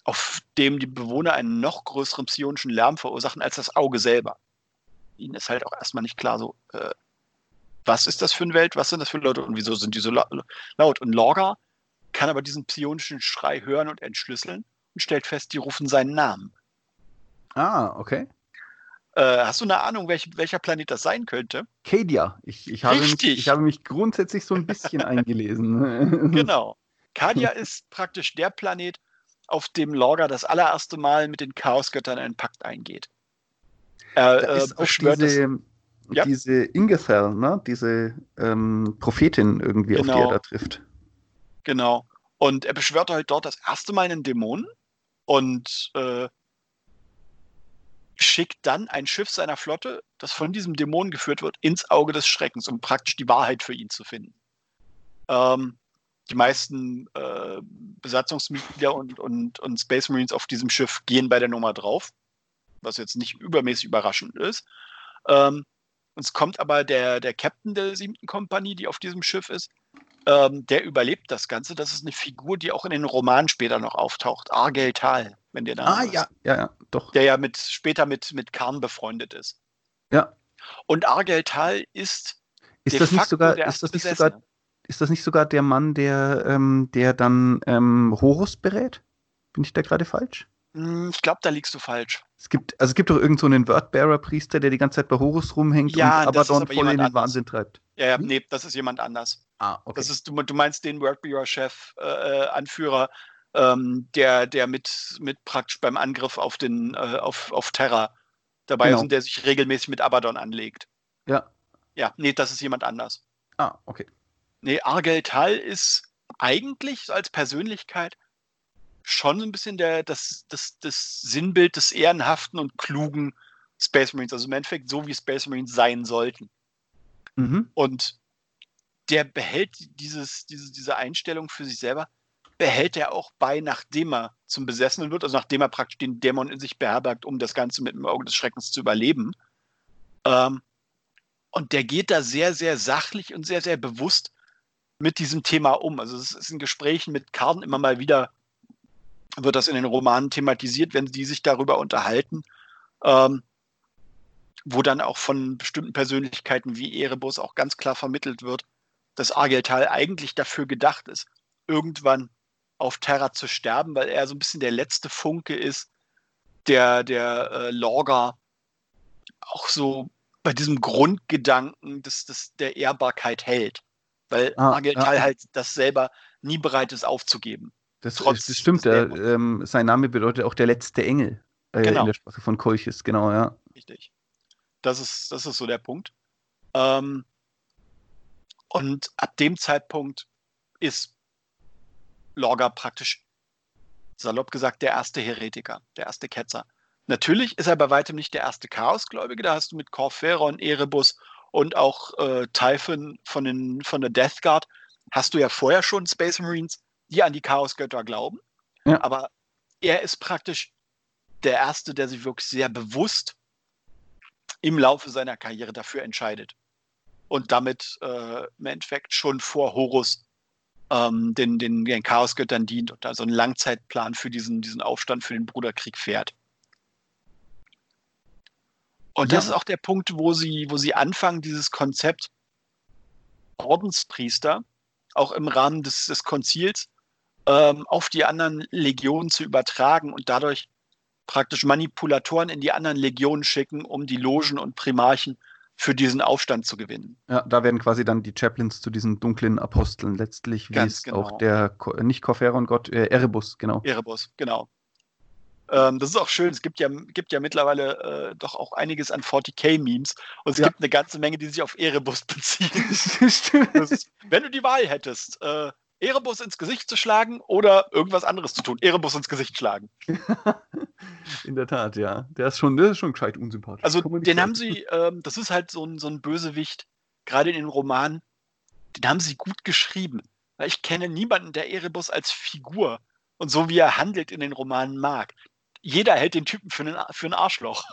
auf dem die Bewohner einen noch größeren psionischen Lärm verursachen als das Auge selber. Ihnen ist halt auch erstmal nicht klar, so, äh, was ist das für eine Welt, was sind das für Leute und wieso sind die so laut? Und Lorga kann aber diesen psionischen Schrei hören und entschlüsseln und stellt fest, die rufen seinen Namen. Ah, okay. Äh, hast du eine Ahnung, welch, welcher Planet das sein könnte? Kadia. Ich, ich, habe mich, ich habe mich grundsätzlich so ein bisschen eingelesen. genau. Kadia ist praktisch der Planet, auf dem Lorga das allererste Mal mit den Chaosgöttern einen Pakt eingeht. Er da ist äh, auch diese, ja? diese Ingethel, ne? diese ähm, Prophetin irgendwie, genau. auf die er genau. da trifft. Genau. Und er beschwört halt dort das erste Mal einen Dämonen und äh, schickt dann ein Schiff seiner Flotte, das von diesem Dämon geführt wird, ins Auge des Schreckens, um praktisch die Wahrheit für ihn zu finden. Ähm, die meisten äh, Besatzungsmitglieder und, und, und Space Marines auf diesem Schiff gehen bei der Nummer drauf, was jetzt nicht übermäßig überraschend ist. Ähm, es kommt aber der, der Captain der siebten Kompanie, die auf diesem Schiff ist, ähm, der überlebt das Ganze. Das ist eine Figur, die auch in den Romanen später noch auftaucht. Argel Tal, wenn dir da. Ah, ja, ja, ja, doch. Der ja mit, später mit, mit Karn befreundet ist. Ja. Und Argel Tal ist. Ist das nicht sogar, ist das nicht sogar, ist das nicht sogar der Mann, der, ähm, der dann ähm, Horus berät? Bin ich da gerade falsch? Hm, ich glaube, da liegst du falsch. Es gibt, also es gibt doch irgend so einen Wordbearer-Priester, der die ganze Zeit bei Horus rumhängt Ja, und Abaddon voll in den anders. Wahnsinn treibt. Ja, ja, Hm? nee, das ist jemand anders. Ah, okay. Das ist, du, du meinst den Wordbearer-Chef, äh, äh, Anführer, ähm, der, der mit, mit praktisch beim Angriff auf den, äh, auf, auf Terra dabei Genau. ist und der sich regelmäßig mit Abaddon anlegt. ja. Ja, nee, das ist jemand anders. Ah, okay. Nee, Argel Tal ist eigentlich als Persönlichkeit schon so ein bisschen der, das, das, das Sinnbild des ehrenhaften und klugen Space Marines. Also im Endeffekt so, wie Space Marines sein sollten. Mhm. Und der behält dieses, diese, diese Einstellung für sich selber, behält er auch bei, nachdem er zum Besessenen wird, also nachdem er praktisch den Dämon in sich beherbergt, um das Ganze mit dem Auge des Schreckens zu überleben. Ähm, und der geht da sehr, sehr sachlich und sehr, sehr bewusst mit diesem Thema um. Also es ist in Gesprächen mit Karten immer mal wieder, wird das in den Romanen thematisiert, wenn die sich darüber unterhalten. Ähm, wo dann auch von bestimmten Persönlichkeiten wie Erebus auch ganz klar vermittelt wird, dass Argeltal eigentlich dafür gedacht ist, irgendwann auf Terra zu sterben, weil er so ein bisschen der letzte Funke ist, der der äh, Lorga auch so bei diesem Grundgedanken des, des, der Ehrbarkeit hält. Weil Ah, Argeltal ja. halt das selber nie bereit ist aufzugeben. Das, Trotz das stimmt. Der, ähm, sein Name bedeutet auch der letzte Engel äh, Genau. in der Sprache von Kolchis, genau, ja. Richtig. Das ist, das ist so der Punkt. Ähm, und ab dem Zeitpunkt ist Lorga praktisch, salopp gesagt, der erste Heretiker, der erste Ketzer. Natürlich ist er bei weitem nicht der erste Chaosgläubige. Da hast du mit Corferon, Erebus und auch äh, Typhon von, den, von der Death Guard, hast du ja vorher schon Space Marines, die an die Chaosgötter glauben. Ja. Aber er ist praktisch der Erste, der sich wirklich sehr bewusst im Laufe seiner Karriere dafür entscheidet. Und damit äh, im Endeffekt schon vor Horus ähm, den, den, den Chaosgöttern dient und also einen Langzeitplan für diesen, diesen Aufstand, für den Bruderkrieg fährt. Und das Ja. ist auch der Punkt, wo sie, wo sie anfangen, dieses Konzept Ordenspriester auch im Rahmen des, des Konzils ähm, auf die anderen Legionen zu übertragen und dadurch praktisch Manipulatoren in die anderen Legionen schicken, um die Logen und Primarchen für diesen Aufstand zu gewinnen. Ja, da werden quasi dann die Chaplains zu diesen dunklen Aposteln letztlich, wie Ganz es genau. auch der, äh, nicht Corferon-Gott, äh, Erebus, genau. Erebus, genau. Ähm, das ist auch schön. Es gibt ja, gibt ja mittlerweile äh, doch auch einiges an 40k-Memes und es Ja. gibt eine ganze Menge, die sich auf Erebus beziehen. Ist, wenn du die Wahl hättest, äh, Erebus ins Gesicht zu schlagen oder irgendwas anderes zu tun, Erebus ins Gesicht schlagen. In der Tat, ja. Der ist schon, der ist schon gescheit unsympathisch. Also den sagen. haben sie, ähm, das ist halt so ein, so ein Bösewicht, gerade in den Romanen, den haben sie gut geschrieben. Weil ich kenne niemanden, der Erebus als Figur und so wie er handelt in den Romanen mag. Jeder hält den Typen für einen, für ein Arschloch.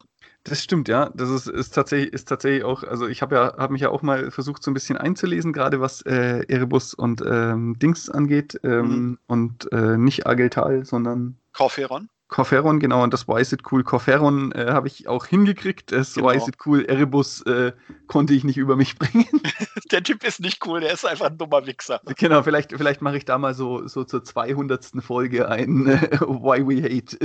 Das stimmt, ja. Das ist, ist, tatsächlich, ist tatsächlich auch, also ich habe ja, habe mich ja auch mal versucht, so ein bisschen einzulesen, gerade was äh, Erebus und ähm, Dings angeht. Ähm, Mhm. Und äh, nicht Ageltal, sondern Corferon. Corferon, genau, und das Why is it cool Corferon äh, habe ich auch hingekriegt. Das Genau. Why is it cool Erebus äh, konnte ich nicht über mich bringen. Der Typ ist nicht cool, der ist einfach ein dummer Wichser. genau, vielleicht, vielleicht mache ich da mal so, so zur 200. Folge ein äh, Why we hate.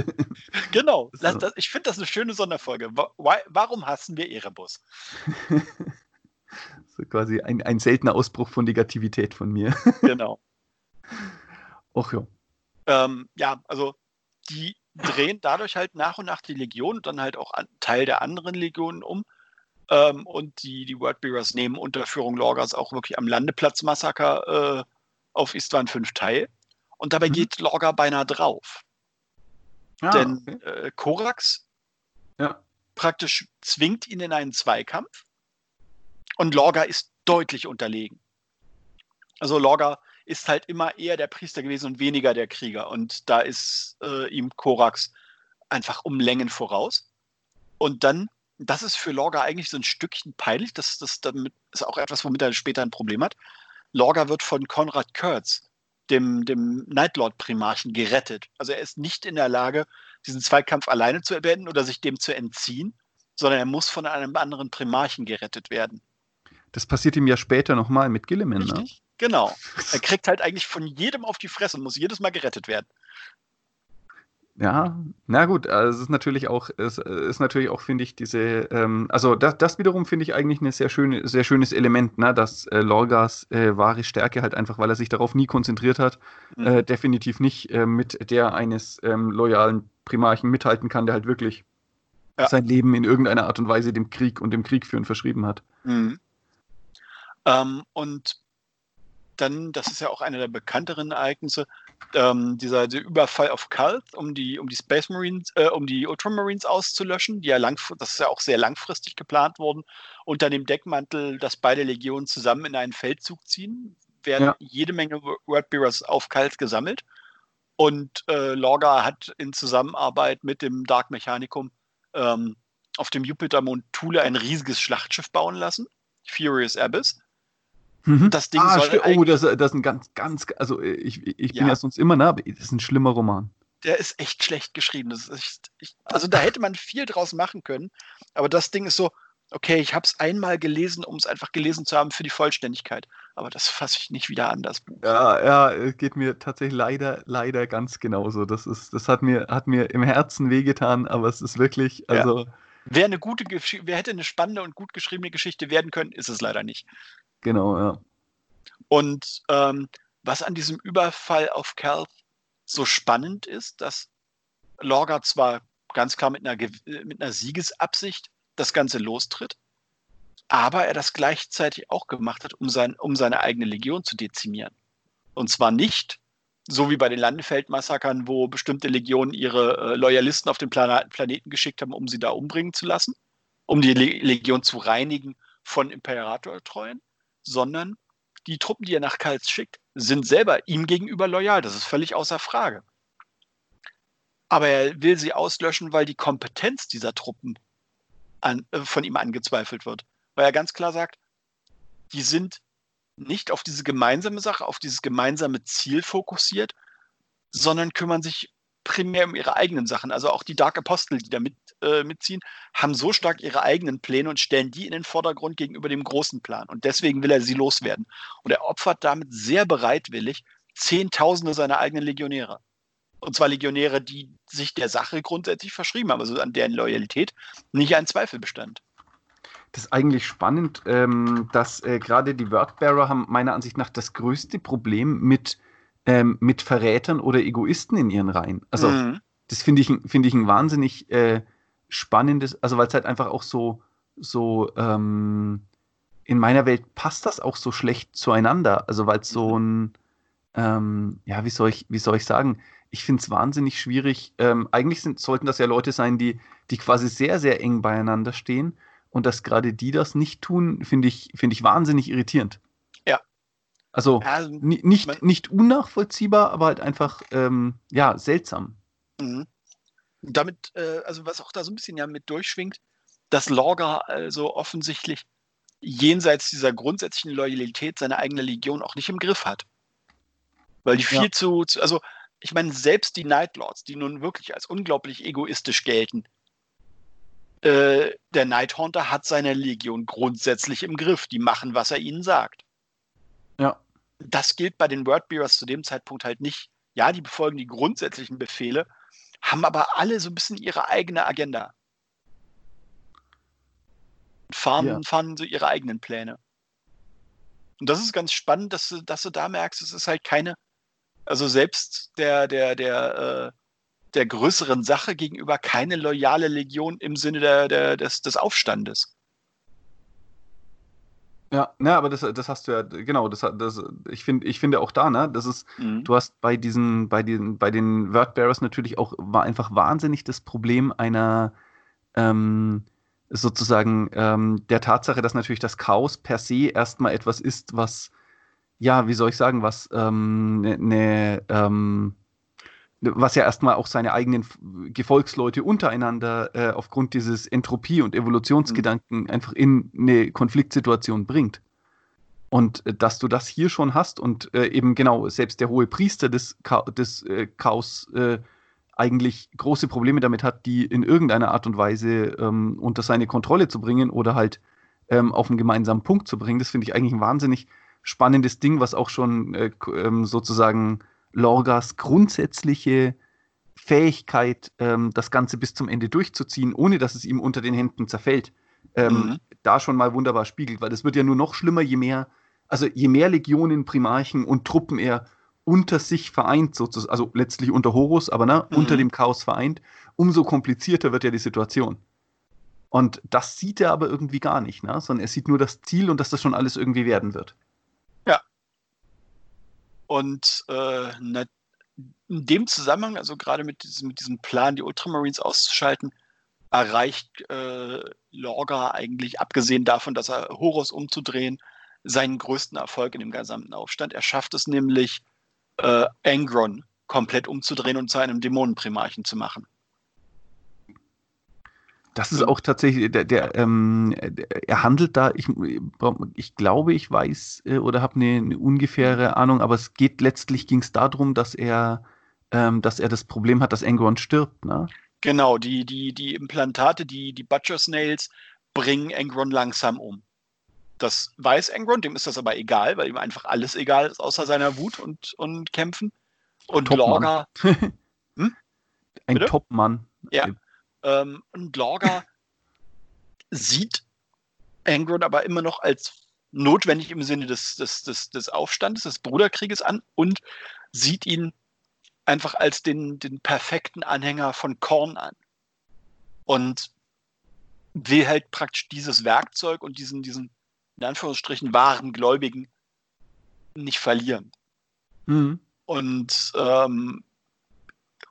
Genau. Das, das, ich finde das eine schöne Sonderfolge. Why- Warum hassen wir Erebus? so quasi ein, ein seltener Ausbruch von Negativität von mir. Genau. Och ja. ähm, ja, also die drehen dadurch halt nach und nach die Legion und dann halt auch an, Teil der anderen Legionen um. Ähm, und die, die Wordbearers nehmen unter Führung Lorgas auch wirklich am Landeplatzmassaker äh, auf Istvan 5 teil. Und dabei Mhm. geht Lorga beinahe drauf. Ah, denn okay. äh, Korax Ja. praktisch zwingt ihn in einen Zweikampf und Lorga ist deutlich unterlegen. Also Lorga ist halt immer eher der Priester gewesen und weniger der Krieger und da ist äh, ihm Korax einfach um Längen voraus. Und dann, das ist für Lorga eigentlich so ein Stückchen peinlich, das, das damit ist auch etwas, womit er später ein Problem hat. Lorga wird von Konrad Kurtz, dem, dem Nightlord-Primarchen, gerettet. Also er ist nicht in der Lage, diesen Zweikampf alleine zu beenden oder sich dem zu entziehen, sondern er muss von einem anderen Primarchen gerettet werden. Das passiert ihm ja später nochmal mit Gilliman, ne? Genau. Er kriegt halt eigentlich von jedem auf die Fresse und muss jedes Mal gerettet werden. Ja, na gut, also es ist natürlich auch, es ist natürlich auch, finde ich, diese, ähm, also das, das wiederum finde ich eigentlich ein sehr, schöne, sehr schönes Element, ne, dass äh, Lorgas äh, wahre Stärke halt einfach, weil er sich darauf nie konzentriert hat, mhm. äh, definitiv nicht äh, mit der eines ähm, loyalen Primarchen mithalten kann, der halt wirklich ja. sein Leben in irgendeiner Art und Weise dem Krieg und dem Krieg führen verschrieben hat. Mhm. Ähm, und dann, das ist ja auch einer der bekannteren Ereignisse, ähm, dieser, dieser, Überfall auf Kalt, um die, um die Space Marines, äh, um die Ultramarines auszulöschen, die ja lang, das ist ja auch sehr langfristig geplant worden, unter dem Deckmantel, dass beide Legionen zusammen in einen Feldzug ziehen, werden ja. jede Menge Wordbearers auf Kalt gesammelt. Und äh, Lorga hat in Zusammenarbeit mit dem Dark Mechanicum ähm, auf dem Jupitermond Thule ein riesiges Schlachtschiff bauen lassen, Furious Abyss Mhm. Das Ding ah, soll Oh, das, das ist ein ganz, ganz, also ich, ich bin ja. ja sonst immer nah, aber das ist ein schlimmer Roman. Der ist echt schlecht geschrieben. Echt, ich, also da hätte man viel draus machen können, aber das Ding ist so, okay, ich habe es einmal gelesen, um es einfach gelesen zu haben für die Vollständigkeit. Aber das fasse ich nicht wieder an, das Buch. Ja, ja, geht mir tatsächlich leider, leider ganz genauso. Das ist, das hat mir, hat mir im Herzen wehgetan, aber es ist wirklich, also. Ja. Wer eine gute, wer hätte eine spannende und gut geschriebene Geschichte werden können, ist es leider nicht. Genau, ja. Und ähm, was an diesem Überfall auf Cal so spannend ist, dass Lorga zwar ganz klar mit einer, mit einer Siegesabsicht das Ganze lostritt, aber er das gleichzeitig auch gemacht hat, um, sein, um seine eigene Legion zu dezimieren. Und zwar nicht so wie bei den Landenfeldmassakern, wo bestimmte Legionen ihre äh, Loyalisten auf den Plan Planeten geschickt haben, um sie da umbringen zu lassen, um die Le Legion zu reinigen von Imperator-Treuen, sondern die Truppen, die er nach Kals schickt, sind selber ihm gegenüber loyal. Das ist völlig außer Frage. Aber er will sie auslöschen, weil die Kompetenz dieser Truppen an, äh, von ihm angezweifelt wird. Weil er ganz klar sagt, die sind nicht auf diese gemeinsame Sache, auf dieses gemeinsame Ziel fokussiert, sondern kümmern sich primär um ihre eigenen Sachen. Also auch die Dark Apostel, die da mit, äh, mitziehen, haben so stark ihre eigenen Pläne und stellen die in den Vordergrund gegenüber dem großen Plan. Und deswegen will er sie loswerden. Und er opfert damit sehr bereitwillig Zehntausende seiner eigenen Legionäre. Und zwar Legionäre, die sich der Sache grundsätzlich verschrieben haben, also an deren Loyalität nicht ein Zweifel bestand. Das ist eigentlich spannend, ähm, dass äh, gerade die Wordbearer haben meiner Ansicht nach das größte Problem mit ähm, mit Verrätern oder Egoisten in ihren Reihen. Also mhm. das finde ich, find ich ein wahnsinnig äh, spannendes, also weil es halt einfach auch so, so ähm, in meiner Welt passt das auch so schlecht zueinander. Also weil es so mhm. ein, ähm, ja, wie soll ich, wie soll ich sagen? Ich finde es wahnsinnig schwierig. Ähm, eigentlich sind, sollten das ja Leute sein, die, die quasi sehr, sehr eng beieinander stehen. Und dass gerade die das nicht tun, finde ich, finde ich wahnsinnig irritierend. Also ja, nicht, nicht unnachvollziehbar, aber halt einfach, ähm, ja, seltsam. Mhm. Damit, äh, also was auch da so ein bisschen ja mit durchschwingt, dass Lorga also offensichtlich jenseits dieser grundsätzlichen Loyalität seine eigene Legion auch nicht im Griff hat. Weil die viel ja. zu, zu, also ich meine, selbst die Nightlords, die nun wirklich als unglaublich egoistisch gelten, äh, der Nighthaunter hat seine Legion grundsätzlich im Griff. Die machen, was er ihnen sagt. Ja. Das gilt bei den Wordbearers zu dem Zeitpunkt halt nicht. Ja, die befolgen die grundsätzlichen Befehle, haben aber alle so ein bisschen ihre eigene Agenda. Fahren, ja. fahren so ihre eigenen Pläne. Und das ist ganz spannend, dass du, dass du da merkst, es ist halt keine, also selbst der, der, der, äh, der größeren Sache gegenüber keine loyale Legion im Sinne der, der, des, des Aufstandes. Ja, ne, aber das, das hast du ja, genau, das, das, ich, find, ich finde auch da, ne, das ist, mhm. du hast bei diesen, bei den, bei den Wordbearers natürlich auch war einfach wahnsinnig das Problem einer, ähm, sozusagen ähm, der Tatsache, dass natürlich das Chaos per se erstmal etwas ist, was, ja, wie soll ich sagen, was ähm, ne, ne ähm, was ja erstmal auch seine eigenen Gefolgsleute untereinander äh, aufgrund dieses Entropie- und Evolutionsgedanken mhm. einfach in eine Konfliktsituation bringt. Und äh, dass du das hier schon hast und äh, eben genau selbst der hohe Priester des, Cha des äh, Chaos äh, eigentlich große Probleme damit hat, die in irgendeiner Art und Weise ähm, unter seine Kontrolle zu bringen oder halt ähm, auf einen gemeinsamen Punkt zu bringen, das finde ich eigentlich ein wahnsinnig spannendes Ding, was auch schon äh, ähm, sozusagen Lorgas grundsätzliche Fähigkeit, ähm, das Ganze bis zum Ende durchzuziehen, ohne dass es ihm unter den Händen zerfällt, ähm, mhm. da schon mal wunderbar spiegelt, weil es wird ja nur noch schlimmer, je mehr, also je mehr Legionen, Primarchen und Truppen er unter sich vereint, sozusagen, also letztlich unter Horus, aber ne, mhm. unter dem Chaos vereint, umso komplizierter wird ja die Situation. Und das sieht er aber irgendwie gar nicht, ne? sondern er sieht nur das Ziel und dass das schon alles irgendwie werden wird. Und äh, in dem Zusammenhang, also gerade mit diesem, mit diesem Plan, die Ultramarines auszuschalten, erreicht äh, Lorga eigentlich, abgesehen davon, dass er Horus umzudrehen, seinen größten Erfolg in dem gesamten Aufstand. Er schafft es nämlich, äh, Angron komplett umzudrehen und zu einem Dämonenprimarchen zu machen. Das ist auch tatsächlich, der, der, ähm, er handelt da, ich, ich glaube, ich weiß äh, oder habe eine, eine, ungefähre Ahnung, aber es geht letztlich ging es darum, dass er, ähm, dass er das Problem hat, dass Angron stirbt, ne? Genau, die, die, die Implantate, die, die Butcher Snails bringen Angron langsam um. Das weiß Angron, dem ist das aber egal, weil ihm einfach alles egal ist, außer seiner Wut und, und Kämpfen. Und Top Lorga. hm? Ein Top-Mann. Ja. Ähm, und Lorga sieht Angron aber immer noch als notwendig im Sinne des, des, des, des Aufstandes, des Bruderkrieges an und sieht ihn einfach als den, den perfekten Anhänger von Korn an. Und will halt praktisch dieses Werkzeug und diesen, diesen in Anführungsstrichen wahren Gläubigen nicht verlieren. Mhm. Und ähm,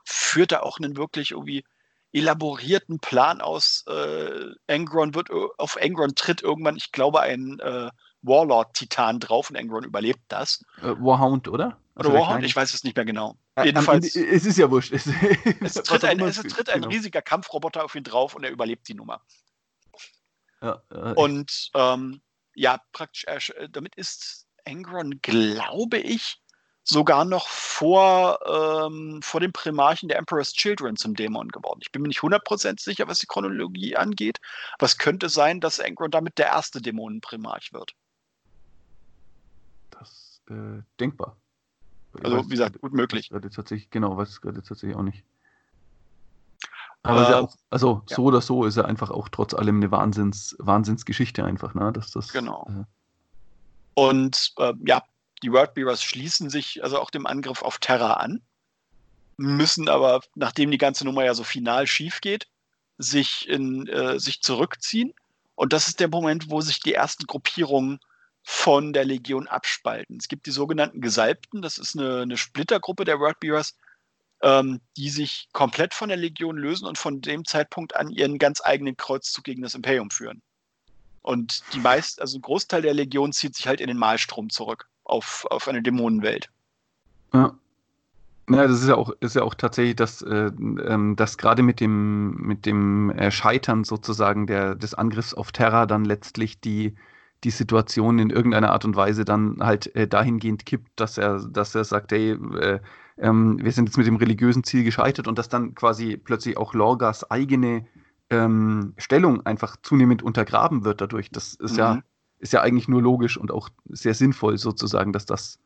führt da auch einen wirklich irgendwie elaborierten Plan aus. Äh, Angron wird auf Angron tritt irgendwann, ich glaube, ein äh, Warlord-Titan drauf und Angron überlebt das. Äh, Warhound, oder? Oder also Warhound, ich weiß es nicht mehr genau. Äh, Jedenfalls. es ist ja wurscht. Es, es tritt, ein, es tritt ein genau. riesiger Kampfroboter auf ihn drauf und er überlebt die Nummer. Ja, äh, und ähm, ja, praktisch, äh, damit ist Angron, glaube ich, sogar noch vor, ähm, vor dem Primarchen der Emperor's Children zum Dämon geworden. Ich bin mir nicht 100% sicher, was die Chronologie angeht, aber es könnte sein, dass Angron damit der erste Dämonenprimarch wird. Das äh, denkbar. Also, weiß, wie gesagt, gut möglich. Gerade tatsächlich, genau, weiß es gerade tatsächlich auch nicht. Aber äh, auch, also ja. so oder so ist er einfach auch trotz allem eine Wahnsinns, Wahnsinnsgeschichte einfach, ne? Dass das, genau. Äh, und äh, ja, die Wordbearers schließen sich also auch dem Angriff auf Terra an, müssen aber, nachdem die ganze Nummer ja so final schief geht, sich, in, äh, sich zurückziehen. Und das ist der Moment, wo sich die ersten Gruppierungen von der Legion abspalten. Es gibt die sogenannten Gesalbten, das ist eine, eine Splittergruppe der Wordbearers, ähm, die sich komplett von der Legion lösen und von dem Zeitpunkt an ihren ganz eigenen Kreuzzug gegen das Imperium führen. Und die meist, also ein Großteil der Legion zieht sich halt in den Malstrom zurück auf, auf eine Dämonenwelt. Ja. Ja, das ist ja auch, ist ja auch tatsächlich das, äh, ähm, das gerade mit dem, mit dem äh, Scheitern sozusagen der, des Angriffs auf Terra dann letztlich die, die Situation in irgendeiner Art und Weise dann halt äh, dahingehend kippt, dass er, dass er sagt, hey, äh, ähm, wir sind jetzt mit dem religiösen Ziel gescheitert und dass dann quasi plötzlich auch Lorgas eigene ähm, Stellung einfach zunehmend untergraben wird dadurch. Das ist mhm. ja ist ja eigentlich nur logisch und auch sehr sinnvoll sozusagen, dass das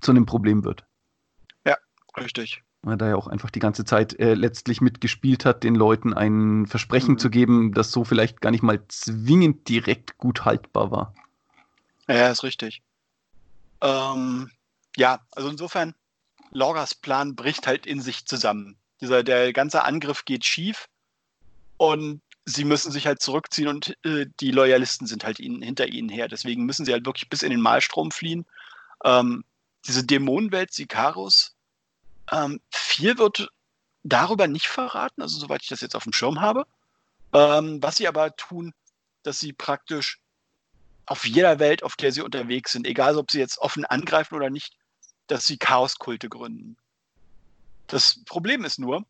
zu einem Problem wird. Ja, richtig. Weil er ja auch einfach die ganze Zeit äh, letztlich mitgespielt hat, den Leuten ein Versprechen mhm. zu geben, das so vielleicht gar nicht mal zwingend direkt gut haltbar war. Ja, ist richtig. Ähm, ja, also insofern, Loras Plan bricht halt in sich zusammen. Dieser, der ganze Angriff geht schief und sie müssen sich halt zurückziehen und äh, die Loyalisten sind halt ihnen, hinter ihnen her. Deswegen müssen sie halt wirklich bis in den Malstrom fliehen. Ähm, diese Dämonenwelt Sicarus, ähm, viel wird darüber nicht verraten, also soweit ich das jetzt auf dem Schirm habe. Ähm, was sie aber tun, dass sie praktisch auf jeder Welt, auf der sie unterwegs sind, egal ob sie jetzt offen angreifen oder nicht, dass sie Chaoskulte gründen. Das Problem ist nur,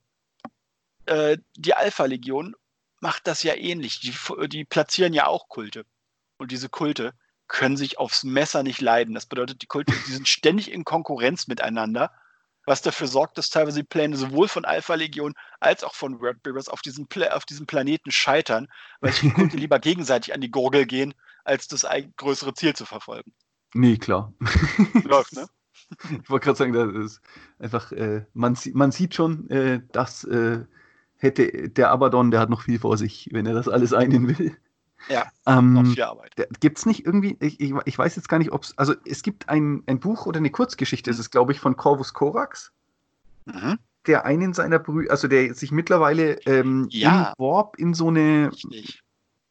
äh, die Alpha-Legion macht das ja ähnlich. Die, die platzieren ja auch Kulte. Und diese Kulte können sich aufs Messer nicht leiden. Das bedeutet, die Kulte, die sind ständig in Konkurrenz miteinander, was dafür sorgt, dass teilweise die Pläne sowohl von Alpha Legion als auch von Red Bearers auf diesem, Pla auf diesem Planeten scheitern, weil sich die Kulte lieber gegenseitig an die Gurgel gehen, als das größere Ziel zu verfolgen. Nee, klar. Läuft, ne? Ich wollte gerade sagen, das ist einfach, äh, man, man sieht schon, äh, dass äh, hätte der Abaddon, der hat noch viel vor sich, wenn er das alles einnehmen will. Ja, Ähm, noch viel Arbeit. Gibt es nicht irgendwie, ich, ich, ich weiß jetzt gar nicht, ob es, also es gibt ein, ein Buch oder eine Kurzgeschichte, das ist glaube ich von Corvus Corax, Mhm. der einen seiner Brüder, also der sich mittlerweile ähm, Ja. im Warp in so eine, Richtig.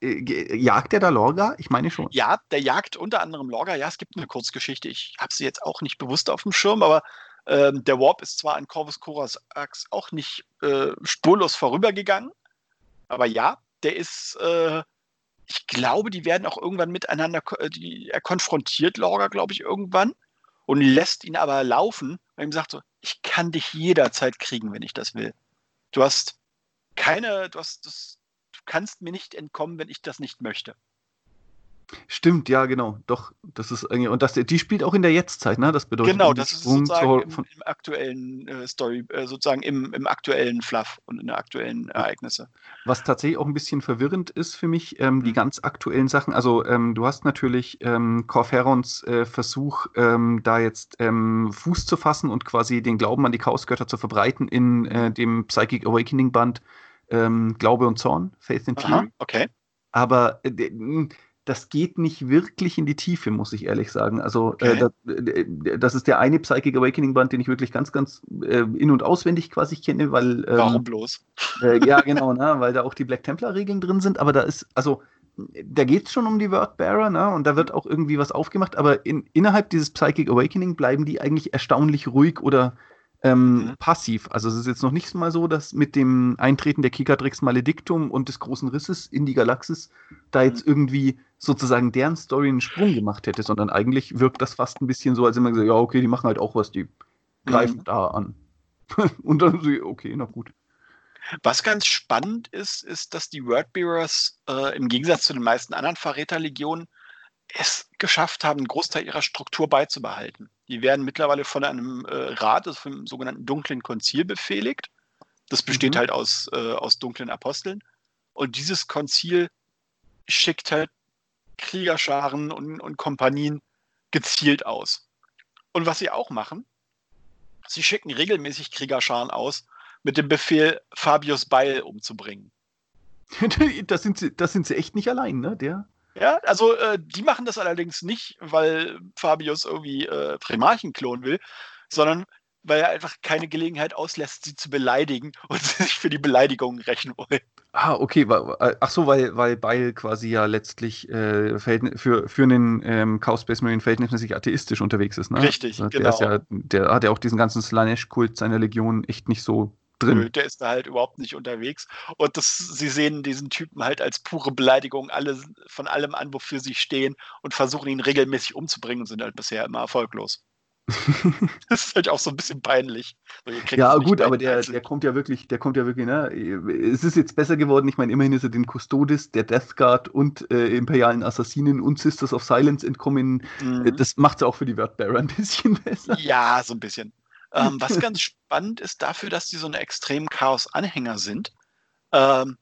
äh, jagt er da Lorga? Ich meine schon. Ja, der jagt unter anderem Lorga. Ja, es gibt eine Kurzgeschichte. Ich habe sie jetzt auch nicht bewusst auf dem Schirm, aber ähm, der Warp ist zwar an Corvus Corax auch nicht äh, spurlos vorübergegangen, aber ja, der ist, äh, ich glaube, die werden auch irgendwann miteinander, äh, die, er konfrontiert Lorga, glaube ich, irgendwann und lässt ihn aber laufen, weil ihm sagt so, ich kann dich jederzeit kriegen, wenn ich das will. Du hast keine, du hast das, du kannst mir nicht entkommen, wenn ich das nicht möchte. Stimmt, ja, genau. Doch, das ist irgendwie, und das, die spielt auch in der Jetztzeit, ne? Das bedeutet Genau, das ist Sprung sozusagen zur- im, im aktuellen äh, Story, äh, sozusagen im, im aktuellen Fluff und in den aktuellen Ereignisse. Was tatsächlich auch ein bisschen verwirrend ist für mich, ähm, die Mhm. ganz aktuellen Sachen. Also ähm, du hast natürlich ähm, Corferons äh, Versuch, ähm, da jetzt ähm, Fuß zu fassen und quasi den Glauben an die Chaosgötter zu verbreiten in äh, dem Psychic Awakening Band ähm, Glaube und Zorn, Faith and Aha, Fury. okay. Aber äh, das geht nicht wirklich in die Tiefe, muss ich ehrlich sagen. Also Okay. äh, das, äh, das ist der eine Psychic Awakening Band, den ich wirklich ganz, ganz äh, in- und auswendig quasi kenne, weil ähm, Warum bloß? äh, ja, genau, ne? weil da auch die Black Templar-Regeln drin sind, aber da ist, also, da geht es schon um die Wordbearer, ne? Und da wird auch irgendwie was aufgemacht, aber in, innerhalb dieses Psychic Awakening bleiben die eigentlich erstaunlich ruhig oder ähm, Mhm. passiv. Also es ist jetzt noch nicht mal so, dass mit dem Eintreten der Kikadrix Maledictum und des großen Risses in die Galaxis da jetzt irgendwie sozusagen deren Story einen Sprung gemacht hätte, sondern eigentlich wirkt das fast ein bisschen so, als wenn man gesagt, ja, okay, die machen halt auch was, die greifen Mhm. da an. und dann so, okay, na gut. Was ganz spannend ist, ist, dass die Wordbearers äh, im Gegensatz zu den meisten anderen Verräterlegionen es geschafft haben, einen Großteil ihrer Struktur beizubehalten. Die werden mittlerweile von einem äh, Rat, also vom sogenannten dunklen Konzil befehligt. Das besteht Mhm. halt aus, äh, aus dunklen Aposteln. Und dieses Konzil schickt halt Kriegerscharen und, und Kompanien gezielt aus. Und was sie auch machen, sie schicken regelmäßig Kriegerscharen aus mit dem Befehl, Fabius Beil umzubringen. das, sind sie, das sind sie echt nicht allein, ne? Der. Ja, also äh, die machen das allerdings nicht, weil Fabius irgendwie äh, Primarchen klonen will, sondern weil er einfach keine Gelegenheit auslässt, sie zu beleidigen und sie sich für die Beleidigungen rächen wollen. Ah, okay, wa- ach so, weil, weil Beil quasi ja letztlich äh, für, für einen ähm, Chaos Space Marine verhältnismäßig atheistisch unterwegs ist, ne? Richtig, Also der genau. Ist ja, der hat ja auch diesen ganzen Slanesh-Kult seiner Legion echt nicht so drin. Der ist da halt überhaupt nicht unterwegs. Und das, sie sehen diesen Typen halt als pure Beleidigung alle, von allem an, wofür sie stehen und versuchen ihn regelmäßig umzubringen und sind halt bisher immer erfolglos. das ist halt auch so ein bisschen peinlich. Ja, gut, aber der, der kommt ja wirklich, der kommt ja wirklich, ne? Es ist jetzt besser geworden. Ich meine, immerhin ist er den Custodes, der Death Guard und äh, imperialen Assassinen und Sisters of Silence entkommen. Mhm. Das macht es auch für die Wordbearer ein bisschen besser. Ja, so ein bisschen. Ähm, was ganz spannend ist dafür, dass die so eine extremen Chaos-Anhänger sind. Ähm,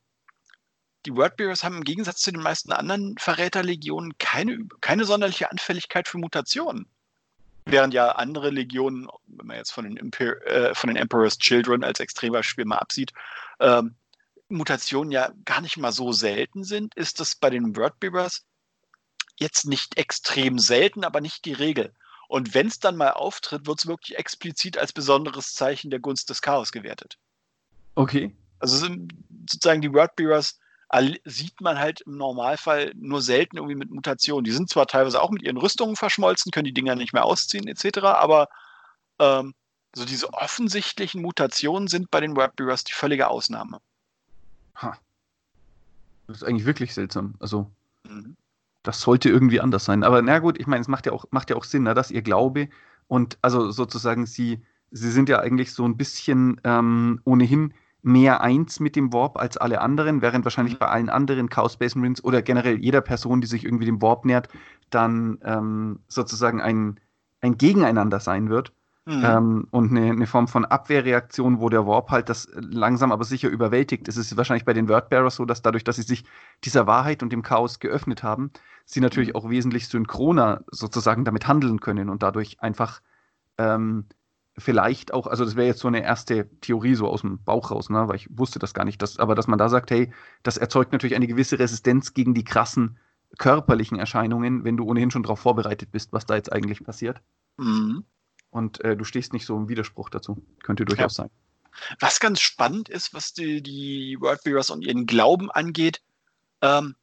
die Wordbearers haben im Gegensatz zu den meisten anderen Verräterlegionen keine, keine sonderliche Anfälligkeit für Mutationen. Während ja andere Legionen, wenn man jetzt von den, Imper äh, von den Emperor's Children als Extrembeispiel mal absieht, ähm, Mutationen ja gar nicht mal so selten sind, ist das bei den Wordbearers jetzt nicht extrem selten, aber nicht die Regel. Und wenn es dann mal auftritt, wird es wirklich explizit als besonderes Zeichen der Gunst des Chaos gewertet. Okay. Also sind sozusagen die Wordbearers all- sieht man halt im Normalfall nur selten irgendwie mit Mutationen. Die sind zwar teilweise auch mit ihren Rüstungen verschmolzen, können die Dinger nicht mehr ausziehen etc., aber ähm, so diese offensichtlichen Mutationen sind bei den Wordbearers die völlige Ausnahme. Ha. Das ist eigentlich wirklich seltsam. Also, Mhm. Das sollte irgendwie anders sein. Aber na gut, ich meine, es macht ja auch, macht ja auch Sinn, ne, dass ihr Glaube und also sozusagen sie, sie sind ja eigentlich so ein bisschen ähm, ohnehin mehr eins mit dem Warp als alle anderen, während wahrscheinlich Mhm. bei allen anderen Chaos Space Marines oder generell jeder Person, die sich irgendwie dem Warp nähert, dann ähm, sozusagen ein, ein Gegeneinander sein wird. Mhm. Ähm, und eine, eine, Form von Abwehrreaktion, wo der Warp halt das langsam aber sicher überwältigt. Es ist wahrscheinlich bei den Wordbearers so, dass dadurch, dass sie sich dieser Wahrheit und dem Chaos geöffnet haben, sie natürlich mhm. auch wesentlich synchroner sozusagen damit handeln können und dadurch einfach ähm, vielleicht auch, also das wäre jetzt so eine erste Theorie so aus dem Bauch raus, ne, weil ich wusste das gar nicht, dass, aber dass man da sagt, hey, das erzeugt natürlich eine gewisse Resistenz gegen die krassen körperlichen Erscheinungen, wenn du ohnehin schon darauf vorbereitet bist, was da jetzt eigentlich passiert. Mhm. Und äh, du stehst nicht so im Widerspruch dazu. Könnte durchaus ja. sein. Was ganz spannend ist, was die, die Worldbearers und ihren Glauben angeht, ähm,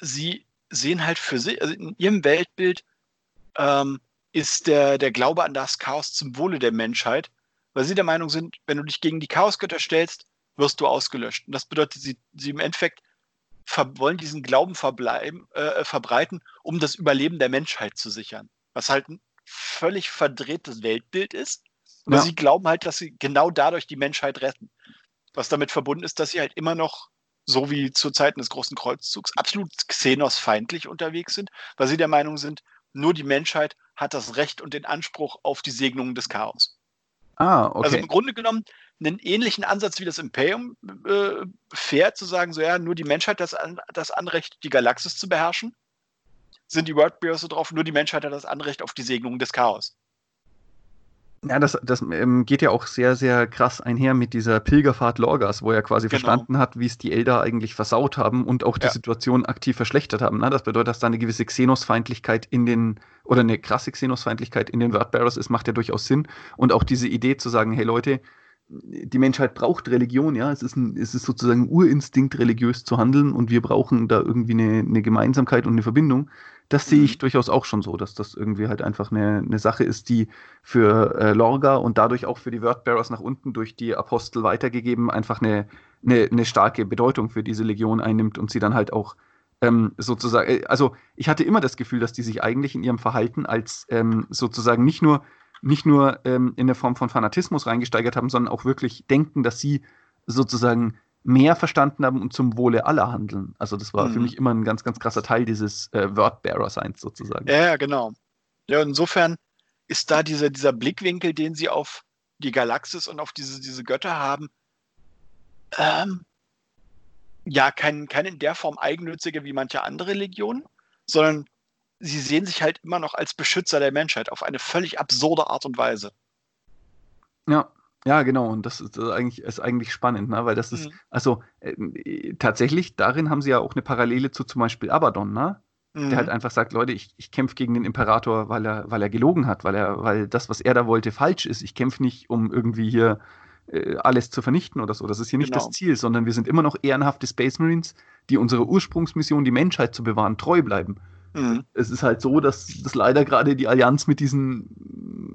sie sehen halt für sich, also in ihrem Weltbild ähm, ist der, der Glaube an das Chaos zum Wohle der Menschheit, weil sie der Meinung sind, wenn du dich gegen die Chaosgötter stellst, wirst du ausgelöscht. Und das bedeutet, sie, sie im Endeffekt wollen diesen Glauben äh, verbreiten, um das Überleben der Menschheit zu sichern. Was halt ein völlig verdrehtes Weltbild ist. Aber ja. sie glauben halt, dass sie genau dadurch die Menschheit retten. Was damit verbunden ist, dass sie halt immer noch, so wie zu Zeiten des großen Kreuzzugs, absolut xenos-feindlich unterwegs sind, weil sie der Meinung sind, nur die Menschheit hat das Recht und den Anspruch auf die Segnungen des Chaos. Ah, okay. Also im Grunde genommen einen ähnlichen Ansatz wie das Imperium äh, fährt, zu sagen, so ja, nur die Menschheit hat das, das Anrecht, die Galaxis zu beherrschen. Sind die Wordbearers so drauf, nur die Menschheit hat das Anrecht auf die Segnung des Chaos. Ja, das, das ähm, geht ja auch sehr, sehr krass einher mit dieser Pilgerfahrt Lorgas, wo er quasi genau. verstanden hat, wie es die Elder eigentlich versaut haben und auch die ja. Situation aktiv verschlechtert haben. Ne? Das bedeutet, dass da eine gewisse Xenos-Feindlichkeit in den, oder eine krasse Xenos-Feindlichkeit in den Wordbearers ist, macht ja durchaus Sinn. Und auch diese Idee zu sagen, hey Leute, die Menschheit braucht Religion, ja. Es ist, ein, es ist sozusagen ein Urinstinkt, religiös zu handeln und wir brauchen da irgendwie eine, eine Gemeinsamkeit und eine Verbindung. Das sehe ich mhm. durchaus auch schon so, dass das irgendwie halt einfach eine, eine Sache ist, die für äh, Lorga und dadurch auch für die Wordbearers nach unten durch die Apostel weitergegeben einfach eine, eine, eine starke Bedeutung für diese Legion einnimmt und sie dann halt auch ähm, sozusagen, äh, also ich hatte immer das Gefühl, dass die sich eigentlich in ihrem Verhalten als ähm, sozusagen nicht nur nicht nur ähm, in der Form von Fanatismus reingesteigert haben, sondern auch wirklich denken, dass sie sozusagen mehr verstanden haben und zum Wohle aller handeln. Also das war mhm. für mich immer ein ganz, ganz krasser Teil dieses äh, Wordbearer-Seins sozusagen. Ja, ja, genau. Ja, insofern ist da dieser, dieser Blickwinkel, den sie auf die Galaxis und auf diese, diese Götter haben, ähm, ja, kein, kein in der Form eigennütziger wie manche andere Legionen, sondern sie sehen sich halt immer noch als Beschützer der Menschheit auf eine völlig absurde Art und Weise. Ja, ja, genau. Und das ist, das ist eigentlich, ist eigentlich spannend, ne? weil das ist, mhm. also äh, tatsächlich, darin haben sie ja auch eine Parallele zu zum Beispiel Abaddon, ne? Mhm. Der halt einfach sagt, Leute, ich, ich kämpfe gegen den Imperator, weil er, weil er gelogen hat, weil er, weil das, was er da wollte, falsch ist. Ich kämpfe nicht, um irgendwie hier äh, alles zu vernichten oder so. Das ist hier nicht genau. das Ziel, sondern wir sind immer noch ehrenhafte Space Marines, die unserer Ursprungsmission, die Menschheit zu bewahren, treu bleiben. Mhm. Es ist halt so, dass das leider gerade die Allianz mit diesen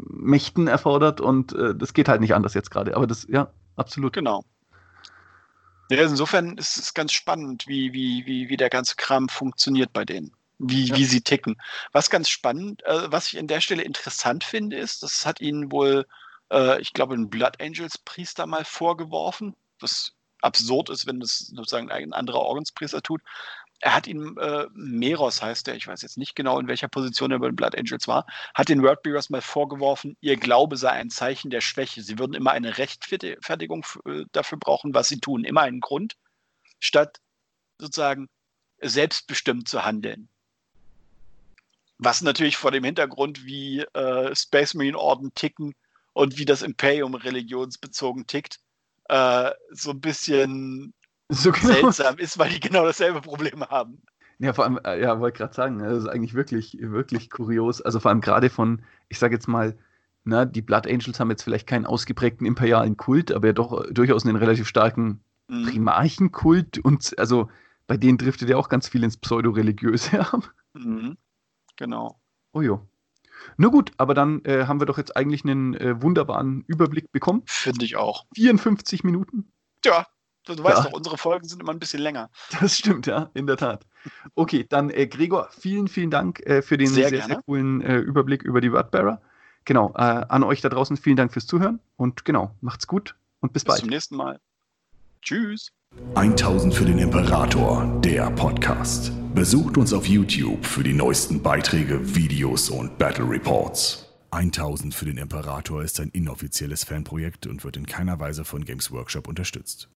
Mächten erfordert und äh, das geht halt nicht anders jetzt gerade. Aber das, ja, absolut. Genau. Ja, insofern ist es ganz spannend, wie, wie, wie, wie der ganze Kram funktioniert bei denen. Wie, ja. wie sie ticken. Was ganz spannend, äh, was ich an der Stelle interessant finde, ist, das hat ihnen wohl, äh, ich glaube, ein Blood Angels Priester mal vorgeworfen, was absurd ist, wenn das sozusagen ein anderer Ordenspriester tut er hat ihn, äh, Meros heißt er, ich weiß jetzt nicht genau, in welcher Position er bei den Blood Angels war, hat den Wordbearers mal vorgeworfen, ihr Glaube sei ein Zeichen der Schwäche. Sie würden immer eine Rechtfertigung äh, dafür brauchen, was sie tun, immer einen Grund, statt sozusagen selbstbestimmt zu handeln. Was natürlich vor dem Hintergrund, wie äh, Space Marine Orden ticken und wie das Imperium religionsbezogen tickt, äh, so ein bisschen so genau. seltsam ist, weil die genau dasselbe Problem haben. Ja, vor allem, äh, ja, wollte gerade sagen, ne, das ist eigentlich wirklich, wirklich kurios. Also vor allem gerade von, ich sage jetzt mal, na, die Blood Angels haben jetzt vielleicht keinen ausgeprägten imperialen Kult, aber ja doch durchaus einen relativ starken mhm. Primarchenkult und also bei denen driftet ja auch ganz viel ins Pseudo-Religiöse ab. Mhm. Genau. Oh jo. Na gut, aber dann äh, haben wir doch jetzt eigentlich einen äh, wunderbaren Überblick bekommen. Finde ich auch. 54 Minuten. Ja, Du, du weißt doch, unsere Folgen sind immer ein bisschen länger. Das stimmt, ja, in der Tat. Okay, dann äh, Gregor, vielen, vielen Dank äh, für den sehr, sehr, sehr coolen äh, Überblick über die Wordbearer. Genau, äh, an euch da draußen vielen Dank fürs Zuhören und genau, macht's gut und bis, bis bald. Bis zum nächsten Mal. Tschüss. 1000 für den Imperator, der Podcast. Besucht uns auf YouTube für die neuesten Beiträge, Videos und Battle Reports. 1000 für den Imperator ist ein inoffizielles Fanprojekt und wird in keiner Weise von Games Workshop unterstützt.